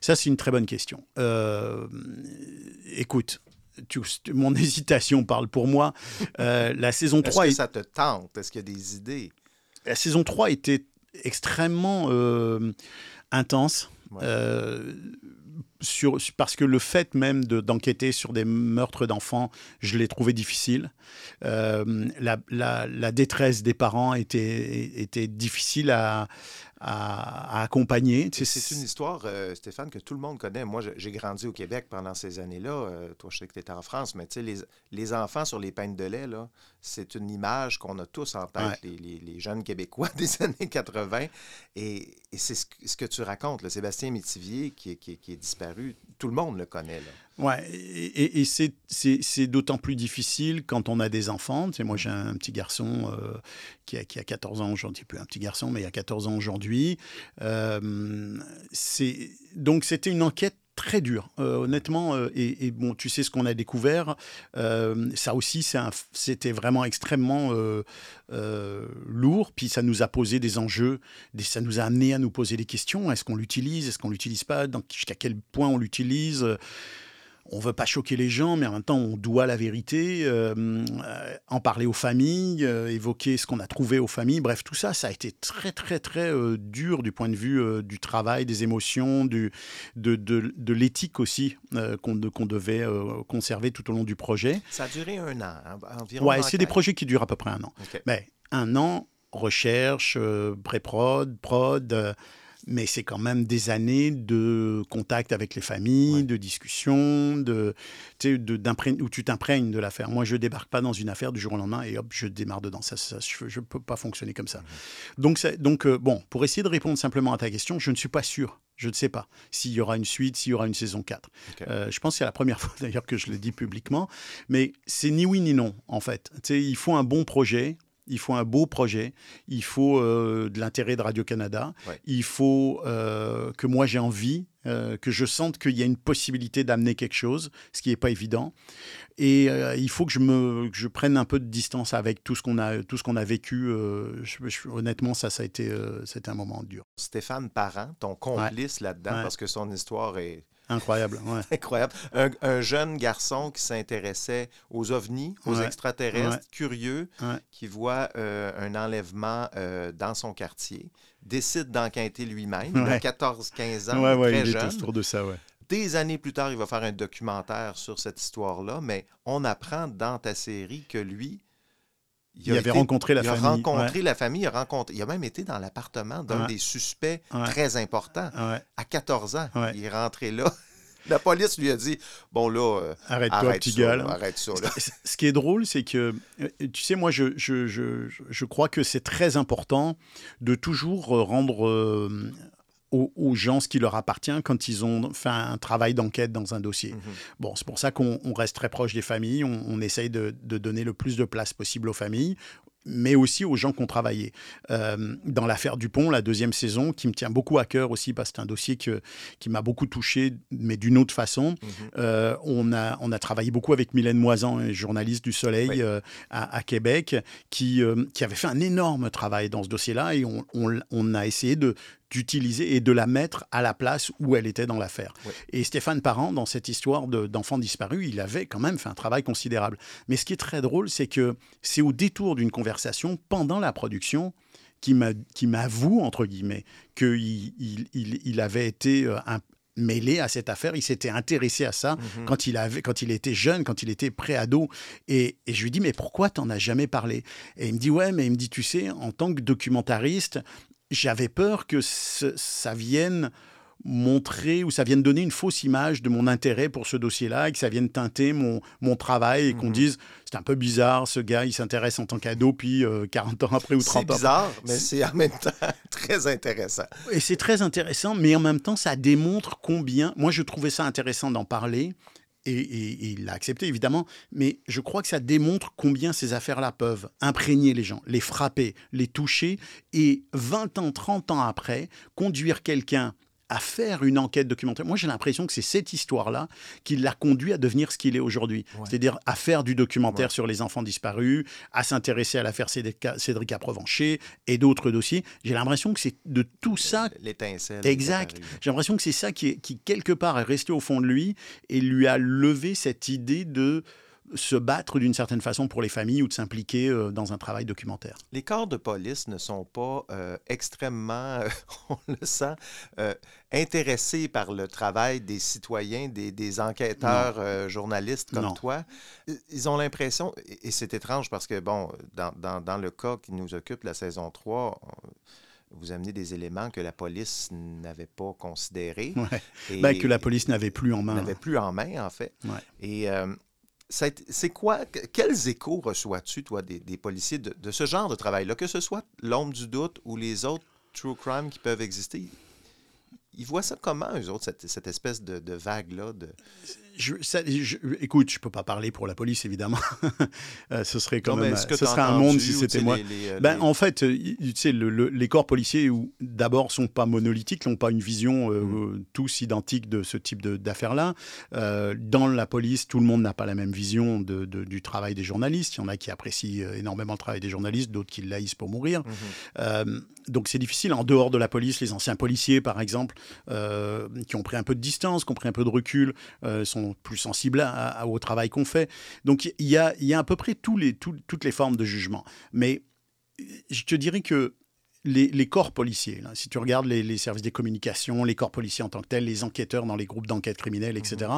Ça, c'est une très bonne question. Euh, écoute, tu- mon [laughs] hésitation parle pour moi. Euh, la saison Est-ce 3 que est- ça te tente? Est-ce qu'il y a des idées? la saison 3 était extrêmement euh, intense. Euh, sur, parce que le fait même de- d'enquêter sur des meurtres d'enfants, je l'ai trouvé difficile. Euh, la, la- la détresse des parents était, était difficile à, à- à accompagner. C'est une histoire, euh, Stéphane, que tout le monde connaît. Moi, j'ai grandi au Québec pendant ces années-là. Euh, toi, je sais que tu étais en France, mais les, les enfants sur les peintes de lait, c'est une image qu'on a tous en tête, Ouais. les, les- les jeunes Québécois [laughs] des années 80. Et, et c'est ce, que- ce que tu racontes, là, Sébastien Métivier, qui, est- qui est- qui est disparu disparu, tout le monde le connaît. Là. Ouais, et, et c'est d'autant plus difficile quand on a des enfants. Tu moi, j'ai un, petit garçon euh, qui, a, qui, a, 14 ans aujourd'hui, plus un petit garçon, mais il a 14 ans aujourd'hui. Euh, donc, c'était une enquête très dur, euh, honnêtement. Euh, et, bon, tu sais ce qu'on a découvert. Ça aussi, c'était vraiment extrêmement lourd. Puis ça nous a posé des enjeux. Ça nous a amené à nous poser des questions. Est-ce qu'on l'utilise? Est-ce qu'on l'utilise pas? Jusqu'à quel point on l'utilise? On veut pas choquer les gens, mais en même temps, on doit la vérité, euh, euh, en parler aux familles, euh, évoquer ce qu'on a trouvé aux familles. Bref, tout ça, ça a été très, très, très dur du point de vue du travail, des émotions, du, de, de, l'éthique aussi qu'on devait conserver tout au long du projet. Ça a duré un an, hein, environ. Ouais, c'est des projets qui durent à peu près un an. Mais un an, recherche, pré-prod, prod mais c'est quand même des années de contact avec les familles, de discussion, de, de, où tu t'imprègnes de l'affaire. Moi, je débarque pas dans une affaire du jour au lendemain et hop, je démarre dedans. Ça, je ne peux pas fonctionner comme ça. Mhm. Donc, donc euh, bon, pour essayer de répondre simplement à ta question, je ne suis pas sûr. Je ne sais pas s'il y aura une suite, s'il y aura une saison 4. Euh, je pense que c'est la première [laughs] fois d'ailleurs que je le dis publiquement. Mais c'est ni oui ni non, en fait. il faut un bon projet il faut un beau projet, il faut euh, de l'intérêt de Radio-Canada, il faut euh, que moi j'ai envie, euh, que je sente qu'il y a une possibilité d'amener quelque chose, ce qui n'est pas évident. Et il faut que je, me, je prenne un peu de distance avec tout ce qu'on a, tout ce qu'on a vécu. honnêtement, ça, ça a été, c'était un moment dur. Stéphane Parent, ton complice là-dedans, parce que son histoire est Incroyable, ouais. [laughs] Incroyable. Un, jeune garçon qui s'intéressait aux ovnis, aux extraterrestres, curieux, qui voit euh, un enlèvement euh, dans son quartier, décide d'enquêter lui-même. Il a 14-15 ans, très il jeune. Est autour de ça, ouais. Des années plus tard, il va faire un documentaire sur cette histoire-là, mais on apprend dans ta série que lui, il, avait rencontré la famille. Il a rencontré la famille, il a, rencontré, il a même été dans l'appartement d'un des suspects très importants. À 14 ans, il est rentré là. [laughs] La police lui a dit Bon, là, euh, arrête-toi, arrête petit gars. arrête ça. Ce qui est drôle, c'est que, euh, tu sais, moi, je, je, je, je crois que c'est très important de toujours rendre aux, gens ce qui leur appartient quand ils ont fait un travail d'enquête dans un dossier. Mhm. Bon, c'est pour ça qu'on reste très proche des familles, on, essaye de, de, donner le plus de place possible aux familles mais aussi aux gens qui ont travaillé. Euh, dans l'affaire Dupont, la deuxième saison, qui me tient beaucoup à cœur aussi, parce que c'est un dossier que, qui m'a beaucoup touché, mais d'une autre façon. Mhm. euh, on, a, on a travaillé beaucoup avec Mylène Moisan, journaliste du Soleil euh, à, à, Québec, qui, qui avait fait un énorme travail dans ce dossier-là, et on, on, on a essayé de, d'utiliser et de la mettre à la place où elle était dans l'affaire. Et Stéphane Parent, dans cette histoire d'enfants disparus, il avait quand même fait un travail considérable. Mais ce qui est très drôle, c'est que c'est au détour d'une conversation pendant la production qui m'avoue, entre guillemets, qu'il il, il, avait été euh, mêlé à cette affaire, il s'était intéressé à ça mhm. quand, il avait, quand il était jeune, quand il était pré-ado. Et, et, je lui dis, mais pourquoi t'en as jamais parlé? Et il me dit, ouais, mais il me dit, tu sais, en tant que documentariste, j'avais peur que ça vienne montrer ou ça vienne donner une fausse image de mon intérêt pour ce dossier-là et que ça vienne teinter mon, mon travail et qu'on mhm. dise c'est un peu bizarre, ce gars, il s'intéresse en tant qu'ado, puis 40 euh, [laughs] ans après ou 30 ans. C'est bizarre, mais c'est en même temps [laughs] très intéressant. Et c'est très intéressant, mais en même temps, ça démontre combien. Moi, je trouvais ça intéressant d'en parler et, il l'a accepté évidemment, mais je crois que ça démontre combien ces affaires-là peuvent imprégner les gens, les frapper, les toucher, et 20 ans, 30 ans après, conduire quelqu'un à faire une enquête documentaire. Moi, j'ai l'impression que c'est cette histoire-là qui l'a conduit à devenir ce qu'il est aujourd'hui. C'est-à-dire à faire du documentaire sur les enfants disparus, à s'intéresser à l'affaire Cédric Aprevanché et d'autres dossiers. J'ai l'impression que c'est de tout ça. L'étincelle. Exact. J'ai l'impression que c'est ça qui, qui, quelque part, est resté au fond de lui et lui a levé cette idée de se battre d'une certaine façon pour les familles ou de s'impliquer euh, dans un travail documentaire. Les corps de police ne sont pas euh, extrêmement, [laughs] on le sent, euh, intéressés par le travail des citoyens, des, enquêteurs journalistes comme toi. Ils ont l'impression, et c'est étrange parce que, bon, dans, dans, le cas qui nous occupe, la saison 3, vous amenez des éléments que la police n'avait pas considérés. Ouais. Ben, que la police n'avait plus en main. N'avait plus en main, en fait. Et c'est quoi, quels échos reçois-tu, toi, des, policiers de, ce genre de travail-là, que ce soit l'ombre du doute ou les autres true crime qui peuvent exister? ils voient ça comment, eux autres, cette, espèce de, de vague-là de je, ça, je, écoute, je peux pas parler pour la police évidemment. [laughs] Euh, ce serait quand Non, même, ce serait un monde si c'était moi. les- les, euh, ben, les- en fait, euh, tu sais, le- le- les corps policiers, ou- d'abord, sont pas monolithiques, n'ont pas une vision euh, Mm. euh, tous identiques de ce type d'affaires-là. Euh, dans la police, tout le monde n'a pas la même vision de- de- du travail des journalistes. Il y en a qui apprécient énormément le travail des journalistes, d'autres qui le haïssent pour mourir. Euh, donc c'est difficile. En dehors de la police, les anciens policiers, par exemple, qui ont pris un peu de distance, qui ont pris un peu de recul, euh, sont plus sensibles à- à- au travail qu'on fait. Donc il y a, il y a à peu près tous les, toutes les formes de jugement. Mais je te dirais que les, les corps policiers, là, si tu regardes les, les services des communications, les corps policiers en tant que tels, les enquêteurs dans les groupes d'enquête criminelle, etc.,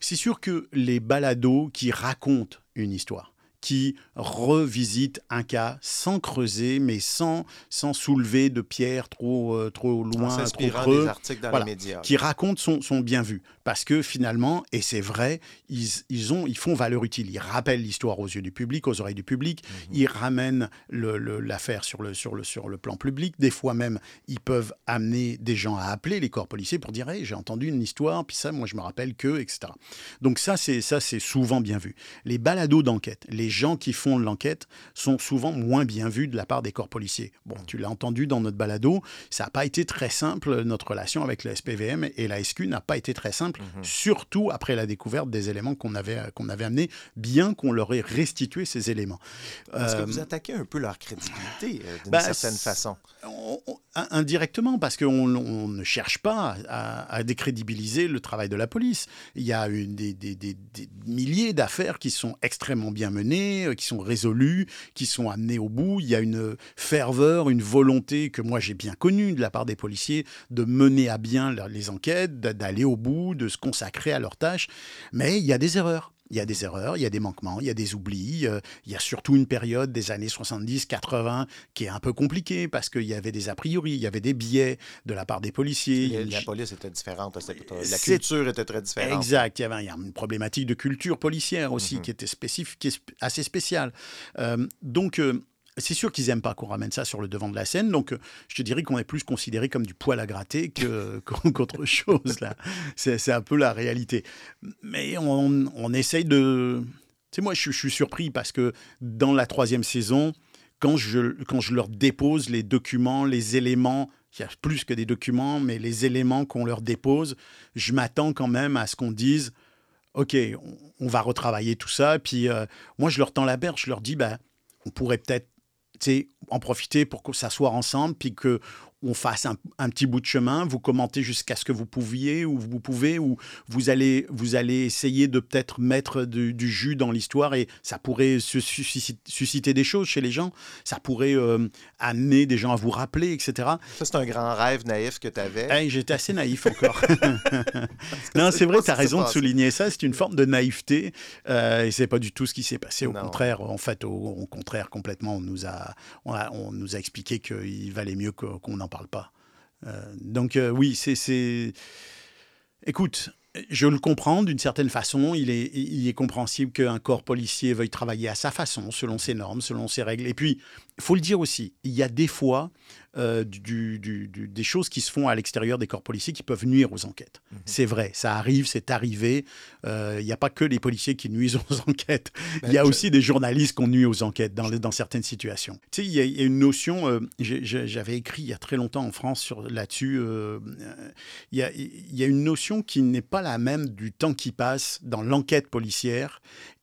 c'est sûr que les balados qui racontent une histoire, qui revisitent un cas sans creuser, mais sans, sans soulever de pierres trop, euh, trop loin, trop creux, des articles dans les médias. qui racontent sont, sont bien vus. Parce que finalement, et c'est vrai, ils, ils, ont, ils font valeur utile. Ils rappellent l'histoire aux yeux du public, aux oreilles du public. Mhm. Ils ramènent le- le- l'affaire sur le, sur, le, sur le plan public. Des fois même, ils peuvent amener des gens à appeler les corps policiers pour dire Hey, j'ai entendu une histoire, puis ça, moi, je me rappelle que, etc. Donc ça, c'est ça, c'est souvent bien vu. Les balados d'enquête, les gens qui font l'enquête sont souvent moins bien vus de la part des corps policiers. Bon, tu l'as entendu dans notre balado, ça n'a pas été très simple, notre relation avec le SPVM et la SQ n'a pas été très simple, surtout après la découverte des éléments qu'on avait, qu'on avait amenés, bien qu'on leur ait restitué ces éléments. Est-ce que Euh, vous attaquez un peu leur crédibilité euh, d'une bah, certaine façon? on- on- indirectement, parce qu'on on ne cherche pas à, à décrédibiliser le travail de la police. Il y a une, des, des- des- des milliers d'affaires qui sont extrêmement bien menées, euh, qui sont résolues, qui sont amenées au bout. Il y a une ferveur, une volonté que moi j'ai bien connue de la part des policiers de mener à bien les enquêtes, d'a- d'aller au bout, de se consacrer à leurs tâches. Mais il y a des erreurs. Il y a des erreurs, il y a des manquements, il y a des oublis. euh, il y a surtout une période des années 70-80 qui est un peu compliquée parce qu'il y avait des a priori, il y avait des biais de la part des policiers. La, police était différente, la culture était très différente. Exact. Il y avait une problématique de culture policière aussi Mhm. qui était spécifique, qui est assez spéciale. Euh, donc, euh, c'est sûr qu'ils n'aiment pas qu'on ramène ça sur le devant de la scène. Donc, euh, je te dirais qu'on est plus considéré comme du poil à gratter [laughs] qu'autre chose. C'est un peu la réalité. Mais on, essaye de... Tu sais, moi, je, suis surpris parce que dans la troisième saison, quand je, quand je leur dépose les documents, les éléments, il y a plus que des documents, mais les éléments qu'on leur dépose, je m'attends quand même à ce qu'on dise, OK, on, va retravailler tout ça. Puis euh, moi, je leur tends la berge, je leur dis, ben, on pourrait peut-être en profiter pour s'asseoir ensemble, puis que on fasse un, un petit bout de chemin, vous commentez jusqu'à ce que vous pouviez ou vous pouvez, ou vous allez, vous allez essayer de peut-être mettre du, du jus dans l'histoire et ça pourrait se susciter, susciter des choses chez les gens, ça pourrait euh, amener des gens à vous rappeler, etc. Ça, c'est un grand rêve naïf que tu avais. Hey, J'étais assez naïf encore. [laughs] [laughs] non, c'est vrai, tu as raison de souligner ça. C'est une forme de naïveté. Euh, et c'est pas du tout ce qui s'est passé. Au Non. contraire, en fait, au, au contraire, complètement, on nous a, on a- on nous a expliqué qu'il valait mieux qu'on n'en parle pas. Euh, donc, euh, oui, c'est-. Écoute. Je le comprends d'une certaine façon. Il est, il est compréhensible qu'un corps policier veuille travailler à sa façon, selon ses normes, selon ses règles. Et puis, il faut le dire aussi, il y a des fois euh, du- du- du- des choses qui se font à l'extérieur des corps policiers qui peuvent nuire aux enquêtes. C'est vrai, ça arrive, c'est arrivé. Euh, Il n'y a pas que les policiers qui nuisent aux [laughs] enquêtes. Il y a Ben, je- aussi des journalistes qui ont nuit aux enquêtes dans, certaines situations. Tu sais, il y, a- il y a une notion, euh, j'avais écrit il y a très longtemps en France sur- là-dessus, euh, euh, il y, a, il y a une notion qui n'est pas la même du temps qui passe dans l'enquête policière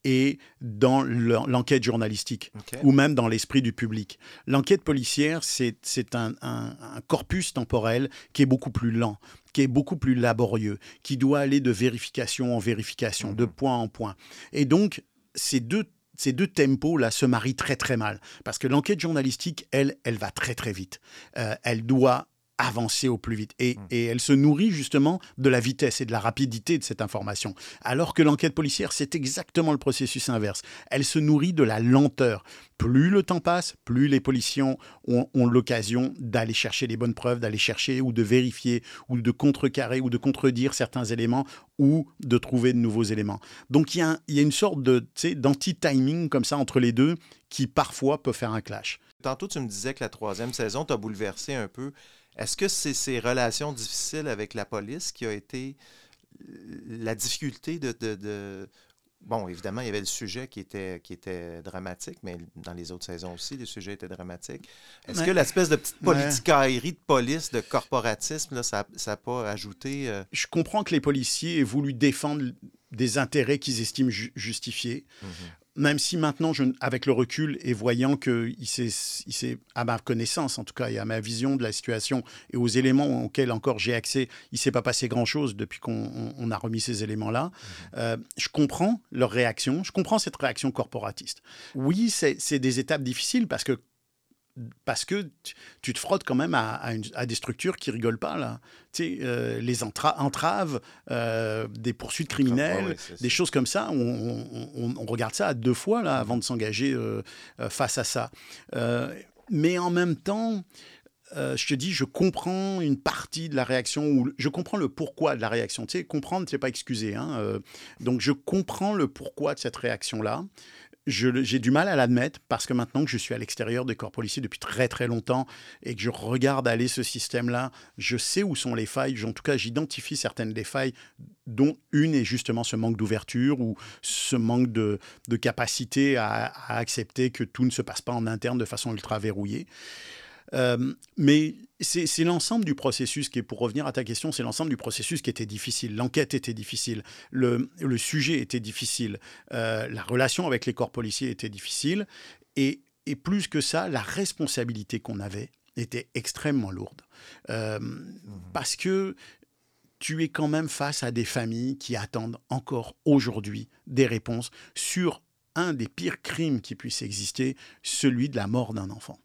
et dans l'en- l'enquête journalistique, ou même dans l'esprit du public. L'enquête policière, c'est un, un- un corpus temporel qui est beaucoup plus lent, qui est beaucoup plus laborieux, qui doit aller de vérification en vérification, de point en point. Et donc, ces deux ces deux tempos-là se marient très très mal. Parce que l'enquête journalistique, elle, elle va très très vite. Euh, elle doit avancer au plus vite. Et, et elle se nourrit justement de la vitesse et de la rapidité de cette information. Alors que l'enquête policière, c'est exactement le processus inverse. Elle se nourrit de la lenteur. Plus le temps passe, plus les policiers ont, ont l'occasion d'aller chercher les bonnes preuves, d'aller chercher ou de vérifier ou de contrecarrer ou de contredire certains éléments ou de trouver de nouveaux éléments. Donc il y y a une sorte d'anti-timing comme ça entre les deux qui parfois peut faire un clash. Tantôt, tu me disais que la troisième saison t'a bouleversé un peu. Est-ce que c'est ces relations difficiles avec la police qui a été la difficulté de, de, de, Bon, évidemment, il y avait le sujet qui était, qui était dramatique, mais dans les autres saisons aussi, les sujets étaient dramatiques. Est-ce que l'espèce de petite politicaillerie de police, de corporatisme, là, ça n'a pas ajouté... euh, Je comprends que les policiers aient voulu défendre des intérêts qu'ils estiment ju- justifiés. Même si maintenant, je, avec le recul et voyant que il s'est, à ma connaissance en tout cas et à ma vision de la situation et aux éléments auxquels encore j'ai accès, il ne s'est pas passé grand-chose depuis qu'on on- on a remis ces éléments-là. Euh, je comprends leur réaction, je comprends cette réaction corporatiste. Oui, c'est des étapes difficiles parce que parce que tu, te frottes quand même à, à une- à des structures qui rigolent pas là. Tu sais, euh, les entra- entraves, euh, des poursuites criminelles, ouais, des choses comme ça. On, on- on- on regarde ça à deux fois là avant de s'engager euh, face à ça. Mais en même temps. je te dis, je comprends une partie de la réaction, ou je comprends le pourquoi de la réaction. Tu sais, comprendre, c'est pas excuser. hein, donc, je comprends le pourquoi de cette réaction-là. J'ai du mal à l'admettre parce que maintenant que je suis à l'extérieur des corps policiers depuis très très longtemps et que je regarde aller ce système-là, je sais où sont les failles. En tout cas, j'identifie certaines des failles, dont une est justement ce manque d'ouverture ou ce manque de, de capacité à accepter que tout ne se passe pas en interne de façon ultra verrouillée. Euh, mais c'est l'ensemble du processus qui est, pour revenir à ta question, c'est l'ensemble du processus qui était difficile. L'enquête était difficile, le, le sujet était difficile, euh, la relation avec les corps policiers était difficile, et, et plus que ça, la responsabilité qu'on avait était extrêmement lourde. Euh, Parce que tu es quand même face à des familles qui attendent encore aujourd'hui des réponses sur un des pires crimes qui puissent exister, celui de la mort d'un enfant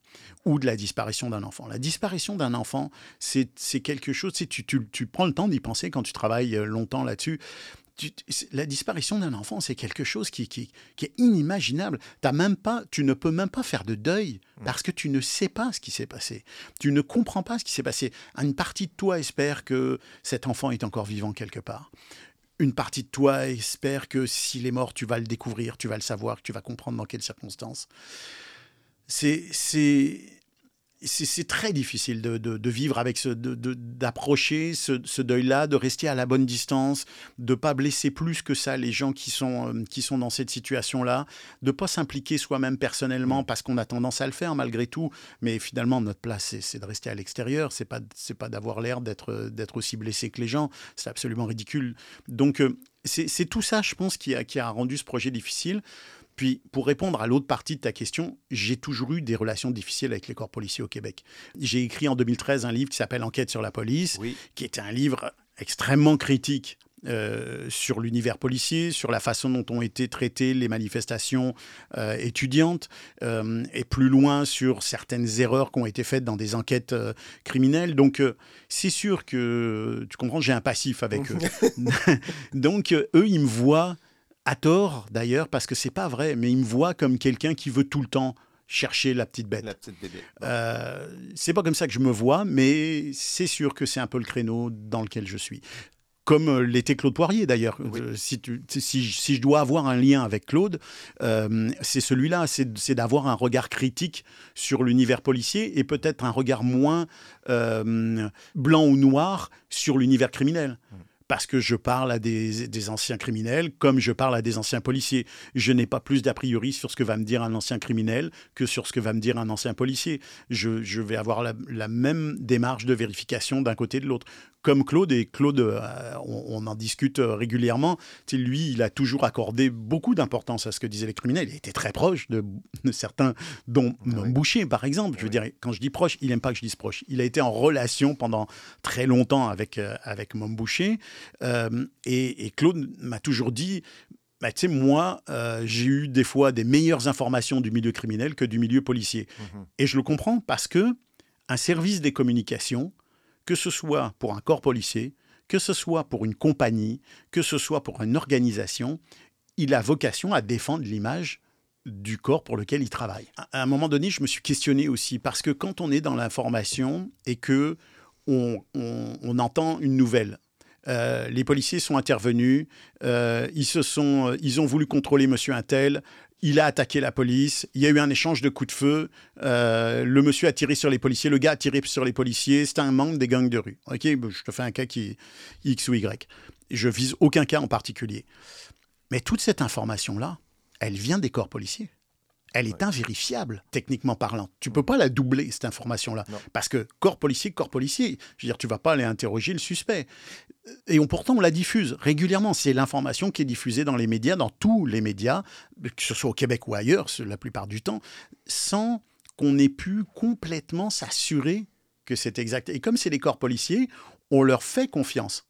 ou de la disparition d'un enfant. La disparition d'un enfant, c'est quelque chose, tu, tu, tu- prends le temps d'y penser quand tu travailles euh, longtemps là-dessus. La disparition d'un enfant, c'est quelque chose qui, qui, qui est inimaginable. T'as même pas, tu ne peux même pas faire de deuil parce que tu ne sais pas ce qui s'est passé. Tu ne comprends pas ce qui s'est passé. Une partie de toi espère que cet enfant est encore vivant quelque part. Une partie de toi espère que s'il est mort, tu vas le découvrir, tu vas le savoir, tu vas comprendre dans quelles circonstances. C'est très difficile de, de- de vivre avec ce, de- d'approcher ce, ce deuil-là, de rester à la bonne distance, de pas blesser plus que ça les gens qui sont, euh, qui sont dans cette situation-là, de pas s'impliquer soi-même personnellement parce qu'on a tendance à le faire malgré tout, mais finalement notre place c'est, de rester à l'extérieur, c'est pas c'est pas d'avoir l'air d'être d'être aussi blessé que les gens, c'est absolument ridicule. Donc euh, c'est, c'est tout ça, je pense, qui a, qui a rendu ce projet difficile. Puis, pour répondre à l'autre partie de ta question, j'ai toujours eu des relations difficiles avec les corps policiers au Québec. J'ai écrit en 2013 un livre qui s'appelle Enquête sur la police, qui était un livre extrêmement critique euh, sur l'univers policier, sur la façon dont ont été traitées les manifestations euh, étudiantes, euh, et plus loin sur certaines erreurs qui ont été faites dans des enquêtes criminelles. Donc, c'est sûr que, tu comprends, j'ai un passif avec [laughs] eux. [laughs] Donc, eux, ils me voient à tort d'ailleurs, parce que c'est pas vrai, mais ils me voient comme quelqu'un qui veut tout le temps chercher la petite bête. La petite bébé. Euh, c'est pas comme ça que je me vois, mais c'est sûr que c'est un peu le créneau dans lequel je suis. Comme euh, l'était Claude Poirier d'ailleurs. Euh, si, tu- si, je- si je dois avoir un lien avec Claude, euh, c'est celui-là, c'est d'avoir un regard critique sur l'univers policier et peut-être un regard moins euh, blanc ou noir sur l'univers criminel parce que je parle à des, anciens criminels comme je parle à des anciens policiers. Je n'ai pas plus d'a priori sur ce que va me dire un ancien criminel que sur ce que va me dire un ancien policier. Je, je vais avoir la, la même démarche de vérification d'un côté et de l'autre. Comme Claude, et Claude, euh, on, on en discute euh, régulièrement, tu sais, lui, il a toujours accordé beaucoup d'importance à ce que disaient les criminels. Il était très proche de, de certains, dont Nom Boucher, par exemple. Je veux dire, quand je dis proche, il n'aime pas que je dise proche. Il a été en relation pendant très longtemps avec, euh, avec Mom Boucher. Euh, et, et Claude m'a toujours dit bah, tu sais, moi, euh, j'ai eu des fois des meilleures informations du milieu criminel que du milieu policier. Et je le comprends parce que un service des communications, que ce soit pour un corps policier, que ce soit pour une compagnie, que ce soit pour une organisation, il a vocation à défendre l'image du corps pour lequel il travaille. À un moment donné, je me suis questionné aussi parce que quand on est dans l'information et que on, entend une nouvelle, Euh, les policiers sont intervenus. euh, ils, se sont, ils ont voulu contrôler monsieur Intel. Il a attaqué la police. Il y a eu un échange de coups de feu. Euh, le monsieur a tiré sur les policiers. Le gars a tiré sur les policiers. C'est un membre des gangs de rue. Ok, je te fais un cas qui X ou Y. Je vise aucun cas en particulier. Mais toute cette information-là, elle vient des corps policiers. Elle est invérifiable, techniquement parlant. Tu peux pas la doubler, cette information-là. Parce que corps policier, corps policier, je veux dire, tu vas pas aller interroger le suspect. Et on, pourtant, on la diffuse régulièrement. C'est l'information qui est diffusée dans les médias, dans tous les médias, que ce soit au Québec ou ailleurs, la plupart du temps, sans qu'on ait pu complètement s'assurer que c'est exact. Et comme c'est les corps policiers, on leur fait confiance.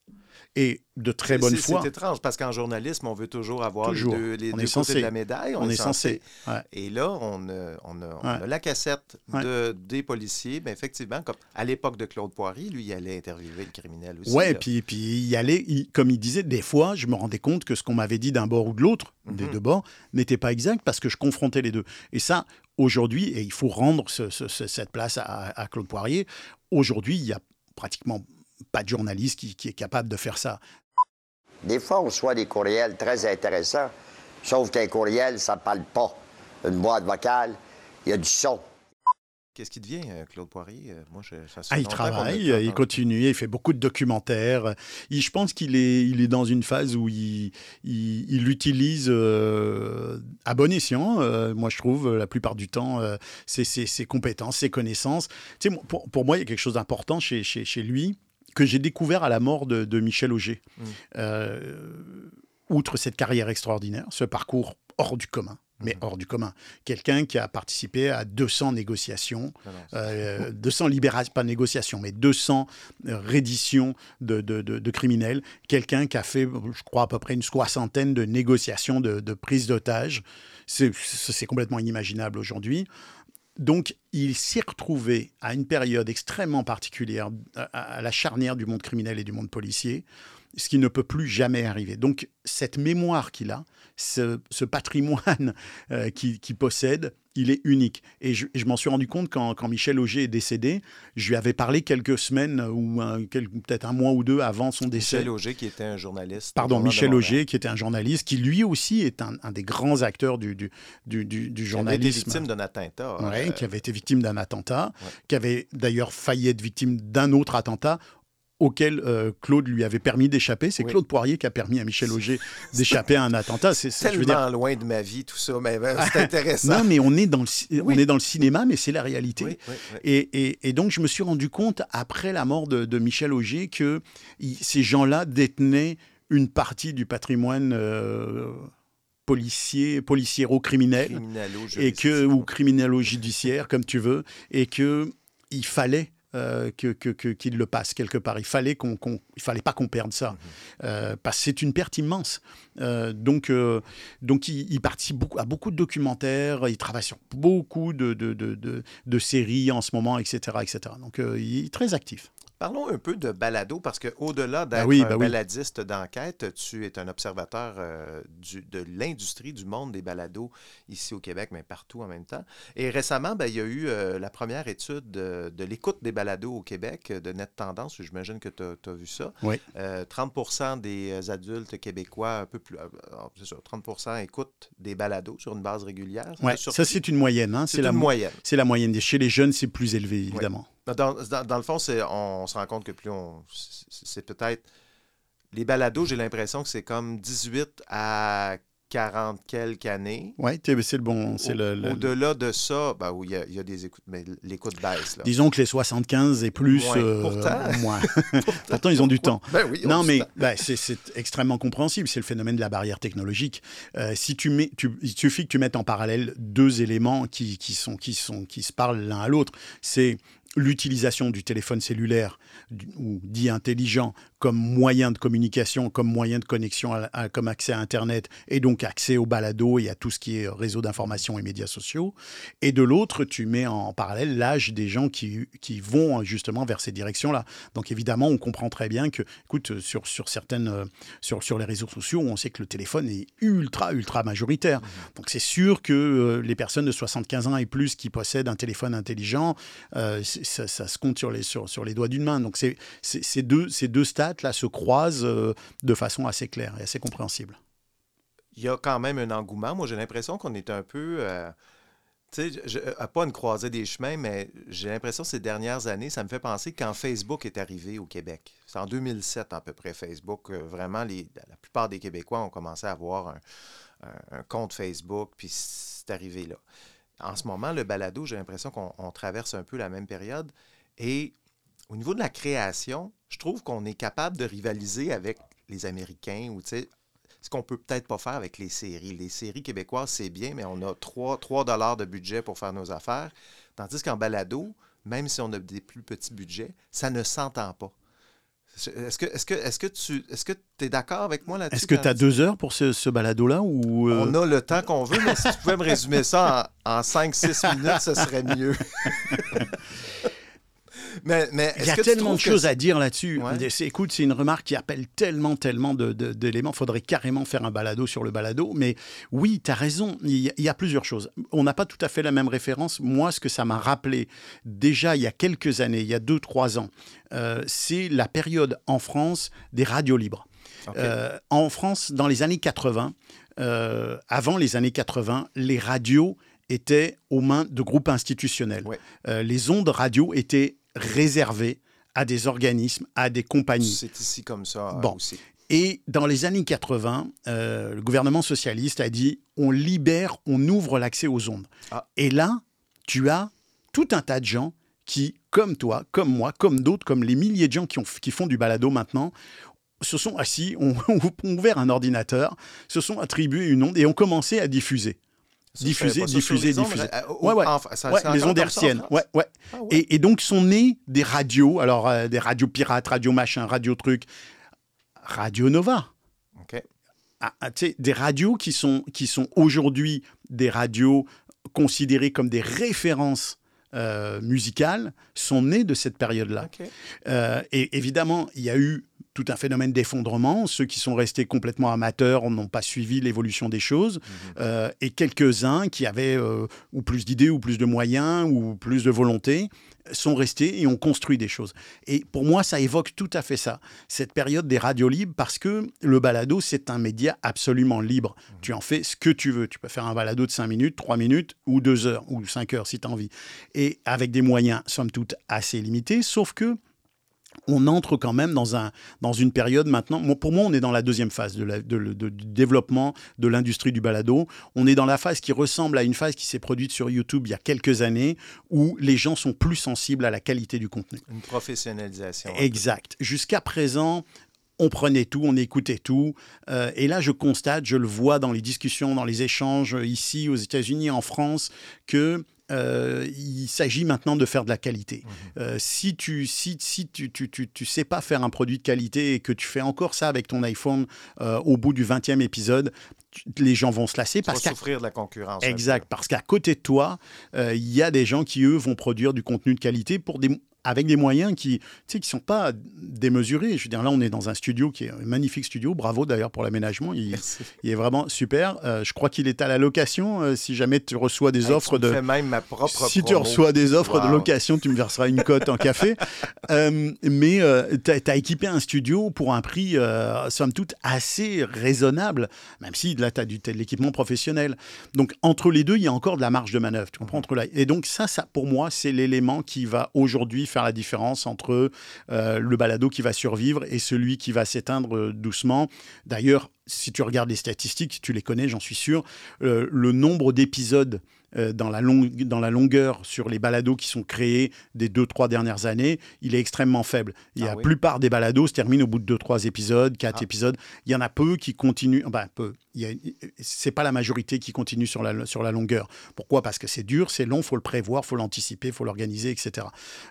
Et de très bonne foi. C'est étrange parce qu'en journalisme, on veut toujours avoir Toujours. les deux, les On deux est côtés de la médaille. On est censé. Ouais. Et là, on a, on a- on a Ouais. la cassette Ouais. de, des policiers. Mais effectivement, comme à l'époque de Claude Poirier, lui, il allait interviewer le criminel aussi. Là. puis, puis il allait, il- comme il disait, des fois, je me rendais compte que ce qu'on m'avait dit d'un bord ou de l'autre, des Mhm. deux bords, n'était pas exact parce que je confrontais les deux. Et ça, aujourd'hui, et il faut rendre ce- ce- ce- cette place à, à Claude Poirier, aujourd'hui, il y a pratiquement pas de journaliste qui, qui est capable de faire ça. Des fois, on reçoit des courriels très intéressants, sauf qu'un courriel, ça ne parle pas. Une boîte vocale, il y a du son. Qu'est-ce qui devient, euh, Claude Poirier? Euh, Moi, je, Ah, il travaille, pas il continue, il fait beaucoup de documentaires. Il- je pense qu'il est, il est dans une phase où il, il, il utilise euh, à bon escient, euh, moi je trouve, la plupart du temps, euh, ses, ses- ses compétences, ses connaissances. Tu sais, pour, pour moi, il y a quelque chose d'important chez, chez, chez lui que j'ai découvert à la mort de, de Michel Auger. Mm. Euh, outre cette carrière extraordinaire, ce parcours hors du commun, mais hors du commun. Quelqu'un qui a participé à 200 négociations, Non, non, c'est- euh, 200 libérations, pas négociations, mais 200 euh, redditions de, de- de- de criminels. Quelqu'un qui a fait, je crois, à peu près une soixantaine de négociations de, prise d'otages. C'est complètement inimaginable aujourd'hui. Donc, il s'est retrouvé à une période extrêmement particulière, à, à la charnière du monde criminel et du monde policier, ce qui ne peut plus jamais arriver. Donc, cette mémoire qu'il a, ce, ce patrimoine euh, qu'il qu'il possède, il est unique. Et je, je m'en suis rendu compte quand, quand Michel Auger est décédé. Je lui avais parlé quelques semaines ou un- quel- peut-être un mois ou deux avant son décès. Michel Auger, qui était un journaliste. Pardon, Michel. Auger, qui était un journaliste, qui lui aussi est un, un des grands acteurs du, du, du, du- du Qui avait été journalisme. victime d'un attentat. Euh, qui avait été victime d'un attentat, qui avait d'ailleurs failli être victime d'un autre attentat auquel euh, Claude lui avait permis d'échapper. C'est Oui. Claude Poirier qui a permis à Michel Auger [laughs] d'échapper à un attentat. C'est je veux tellement dire- loin de ma vie, tout ça, mais ben, c'est [laughs] intéressant. non, mais on est dans le, ci- on est dans le cinéma, mais c'est la réalité. Oui. Et, et- et donc, je me suis rendu compte, après la mort de, de Michel Auger, que ces gens-là détenaient une partie du patrimoine euh, policier, Criminalo-judiciaire. et que, ou criminalo-judiciaire, comme tu veux, et que il fallait euh, que, que- que- qu'il le passe quelque part. Il fallait qu'on, il fallait pas qu'on perde ça, Euh, parce que c'est une perte immense. Euh, donc, euh, donc il, il participe beaucoup, à beaucoup de documentaires, il travaille sur beaucoup de, de, de- de- séries en ce moment, etc., etc. Donc, il est très actif. Parlons un peu de balado, parce qu'au-delà d'être Ah oui, un oui. baladiste d'enquête, tu es un observateur euh, du- de l'industrie du monde des balados ici au Québec, mais partout en même temps. Et récemment, ben, il y a eu euh, la première étude de, de l'écoute des balados au Québec, euh, de Net Tendance, j'imagine que tu as, vu ça. Oui. Euh, 30% des adultes québécois, un peu plus, c'est ça, 30% écoutent des balados sur une base régulière. Ça, c'est une moyenne. hein. C'est la moyenne. C'est la moyenne. Chez les jeunes, c'est plus élevé, évidemment. Dans, dans- dans le fond, c'est, on, se rend compte que plus on. C'est, peut-être. Les balados, j'ai l'impression que c'est comme 18 à 40 quelques années. Oui, c'est le bon. C'est le, le- Au-delà de ça, ben oui, il y a- il y, a des écoutes, mais l'écoute baisse. Là. Disons que les 75 et plus. Moins. euh, Pourtant. moins. [laughs] [laughs] Pourtant, ils ont du temps. Ben oui, non, mais ben, c'est c'est extrêmement compréhensible. C'est le phénomène de la barrière technologique. Euh, si tu mets, tu, il suffit que tu mettes en parallèle deux éléments qui, qui, sont, qui, sont, qui se parlent l'un à l'autre. C'est l'utilisation du téléphone cellulaire ou dit intelligent comme moyen de communication, comme moyen de connexion, à- à- comme accès à Internet et donc accès au balado et à tout ce qui est réseau d'information et médias sociaux. Et de l'autre, tu mets en parallèle l'âge des gens qui, qui vont justement vers ces directions-là. Donc évidemment, on comprend très bien que, écoute, sur, sur certaines, euh, sur, sur les réseaux sociaux, on sait que le téléphone est ultra, ultra majoritaire. Donc c'est sûr que euh, les personnes de 75 ans et plus qui possèdent un téléphone intelligent, euh, ça, ça, se compte sur les, sur, sur les doigts d'une main. Donc c'est, ces deux, ces deux stats-là se croisent de façon assez claire et assez compréhensible. Il y a quand même un engouement. Moi, j'ai l'impression qu'on est un peu tu sais, à pas une croisée des chemins, mais j'ai l'impression ces dernières années, ça me fait penser quand Facebook est arrivé au Québec. C'est en 2007 à peu près, Facebook. vraiment, la plupart des Québécois ont commencé à avoir un, compte Facebook, puis c'est arrivé là. En ce moment, le balado, j'ai l'impression qu'on traverse un peu la même période. Et au niveau de la création, je trouve qu'on est capable de rivaliser avec les Américains ou, tu sais, ce qu'on peut peut-être pas faire avec les séries. Les séries québécoises, c'est bien, mais on a 3, 3 de budget pour faire nos affaires. Tandis qu'en balado, même si on a des plus petits budgets, ça ne s'entend pas. Est-ce que, est que, est que tu est que es d'accord avec moi là-dessus? Est-ce que tu as deux heures pour ce, balado-là? ou euh? On a le temps qu'on veut, mais si tu pouvais me résumer ça en, en 5-6 minutes, ce serait mieux. [laughs] Mais, il y a tellement de choses à dire là-dessus. Écoute, c'est une remarque qui appelle tellement, tellement d'éléments. Il faudrait carrément faire un balado sur le balado. Mais oui, tu as raison. Il y, a plusieurs choses. On n'a pas tout à fait la même référence. Moi, ce que ça m'a rappelé déjà il y a quelques années, il y a deux, trois ans, euh, c'est la période en France des radios libres. Euh, en France, dans les années 80, euh, avant les années 80, les radios étaient aux mains de groupes institutionnels. les ondes radio étaient réservé à des organismes, à des compagnies. C'est ici comme ça bon. aussi. Et dans les années 80, euh, le gouvernement socialiste a dit on libère, on ouvre l'accès aux ondes. Ah. Et là, tu as tout un tas de gens qui, comme toi, comme moi, comme d'autres, comme les milliers de gens qui, ont, qui font du balado maintenant, se sont assis, ont, [laughs] ont ouvert un ordinateur, se sont attribués une onde et ont commencé à diffuser diffuser, diffuser, diffuser. ouais, ouais. les ondes hertziennes. Ouais, ouais. Ah et, et, donc sont nées des radios, alors euh, des radios pirates, radio machin, radio truc, Radio Nova. OK. Ah, ah des radios qui sont, qui sont aujourd'hui des radios considérées comme des références euh, musicales sont nées de cette période-là. Euh, et évidemment, il y a eu tout un phénomène d'effondrement. Ceux qui sont restés complètement amateurs n'ont pas suivi l'évolution des choses. Mhm. Euh, et quelques-uns qui avaient ou plus d'idées, ou plus de moyens, ou plus de volonté, sont restés et ont construit des choses. Et pour moi, ça évoque tout à fait ça, cette période des radios libres, parce que le balado, c'est un média absolument libre. Mmh. Tu en fais ce que tu veux. Tu peux faire un balado de 5 minutes, 3 minutes, ou 2 heures, ou 5 heures si tu as envie. Et avec des moyens, somme toute, assez limités, sauf que on entre quand même dans, un, dans une période maintenant. Pour moi, on est dans la deuxième phase de, du développement de l'industrie du balado. On est dans la phase qui ressemble à une phase qui s'est produite sur YouTube il y a quelques années, où les gens sont plus sensibles à la qualité du contenu. Une professionnalisation. Exact. Jusqu'à présent, on prenait tout, on écoutait tout. Euh, et là, je constate, je le vois dans les discussions, dans les échanges ici aux États-Unis, en France, que euh, il s'agit maintenant de faire de la qualité. Mhm. Euh, si tu si, si tu, tu, tu, sais pas faire un produit de qualité et que tu fais encore ça avec ton iPhone euh, au bout du 20e épisode, les gens vont se lasser. Tu parce souffrir de la concurrence. Exact, parce qu'à côté de toi, il y a des gens qui, eux, vont produire du contenu de qualité pour des, avec des moyens qui ne qui sont pas démesurés. Je veux dire, là, on est dans un studio qui est un magnifique studio. Bravo d'ailleurs pour l'aménagement. Il, il, est vraiment super. Euh, je crois qu'il est à la location. Euh, si jamais tu reçois des offres de. même ma propre si tu reçois des offres de location, tu me verseras une cote en café. [laughs] Euh, mais tu as, équipé un studio pour un prix, somme toute, assez raisonnable, même si là, tu as, de l'équipement professionnel. Donc, entre les deux, il y a encore de la marge de manœuvre. Tu comprends entre là. Et donc, ça, ça pour moi, c'est l'élément qui va aujourd'hui faire la différence entre euh, le balado qui va survivre et celui qui va s'éteindre euh, doucement. D'ailleurs, si tu regardes les statistiques, tu les connais, j'en suis sûr, euh, le nombre d'épisodes dans, la dans la longueur sur les balados qui sont créés des deux, trois dernières années, il est extrêmement faible. Il y a ah la plupart des balados se terminent au bout de deux, trois épisodes, quatre ah. épisodes. Il y en a peu qui continuent, enfin peu, c'est pas la majorité qui continue sur la, sur la longueur. Pourquoi? Parce que c'est dur, c'est long, faut le prévoir, faut l'anticiper, faut l'organiser, etc.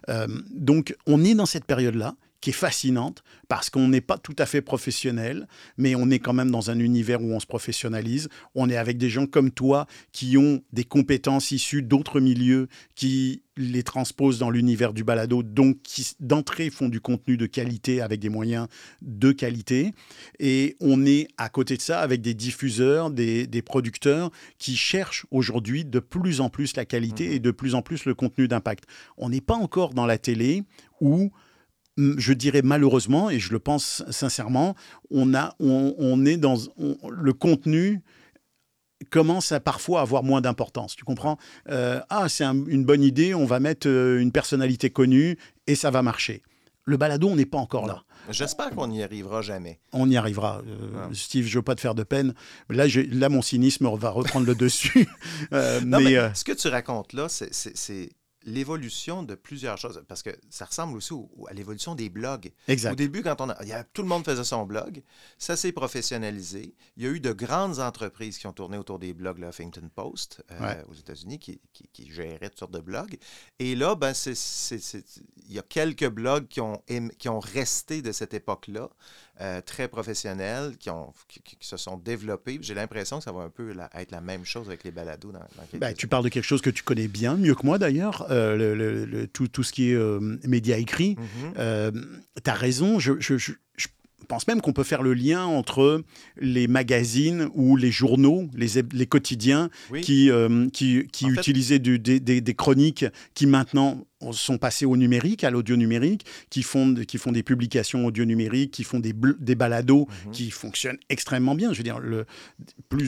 Euh, donc on est dans cette période-là qui est fascinante parce qu'on n'est pas tout à fait professionnel, mais on est quand même dans un univers où on se professionnalise. On est avec des gens comme toi qui ont des compétences issues d'autres milieux, qui les transposent dans l'univers du balado, donc qui d'entrée font du contenu de qualité avec des moyens de qualité. Et on est à côté de ça avec des diffuseurs, des, des producteurs qui cherchent aujourd'hui de plus en plus la qualité et de plus en plus le contenu d'impact. On n'est pas encore dans la télé où je dirais malheureusement, et je le pense sincèrement, on, a, on, est dans le contenu commence à parfois avoir moins d'importance. Tu comprends? Euh, Ah, c'est une bonne idée, on va mettre euh, une personnalité connue et ça va marcher. Le balado, on n'est pas encore là. J'espère qu'on n'y arrivera jamais. On y arrivera. Euh, Steve, je ne veux pas te faire de peine. Là, là, mon cynisme va reprendre le [laughs] dessus. mais, ce que tu racontes là, c'est l'évolution de plusieurs choses, parce que ça ressemble aussi à l'évolution des blogs. Exact. Au début, quand on a, tout le monde faisait son blog, ça s'est professionnalisé. Il y a eu de grandes entreprises qui ont tourné autour des blogs, le Huffington Post euh, aux États-Unis, qui, qui, géraient toutes sortes de blogs. Et là, ben, il y a quelques blogs qui ont, qui ont resté de cette époque-là. Euh, très professionnels qui, ont, qui, se sont développés. J'ai l'impression que ça va un peu être la même chose avec les balados dans, dans ben, Tu parles de quelque chose que tu connais bien, mieux que moi d'ailleurs, euh, le, tout, tout, ce qui est euh, médias écrits. Mm-hmm. tu as raison, je, je, je, pense même qu'on peut faire le lien entre les magazines ou les journaux, les, les quotidiens qui, qui, qui utilisaient du, des, des, des, chroniques qui maintenant sont passés au numérique, à l'audio numérique, qui font, qui font des publications audio numériques, qui font des, des balados mhm. qui fonctionnent extrêmement bien. Je veux dire, le,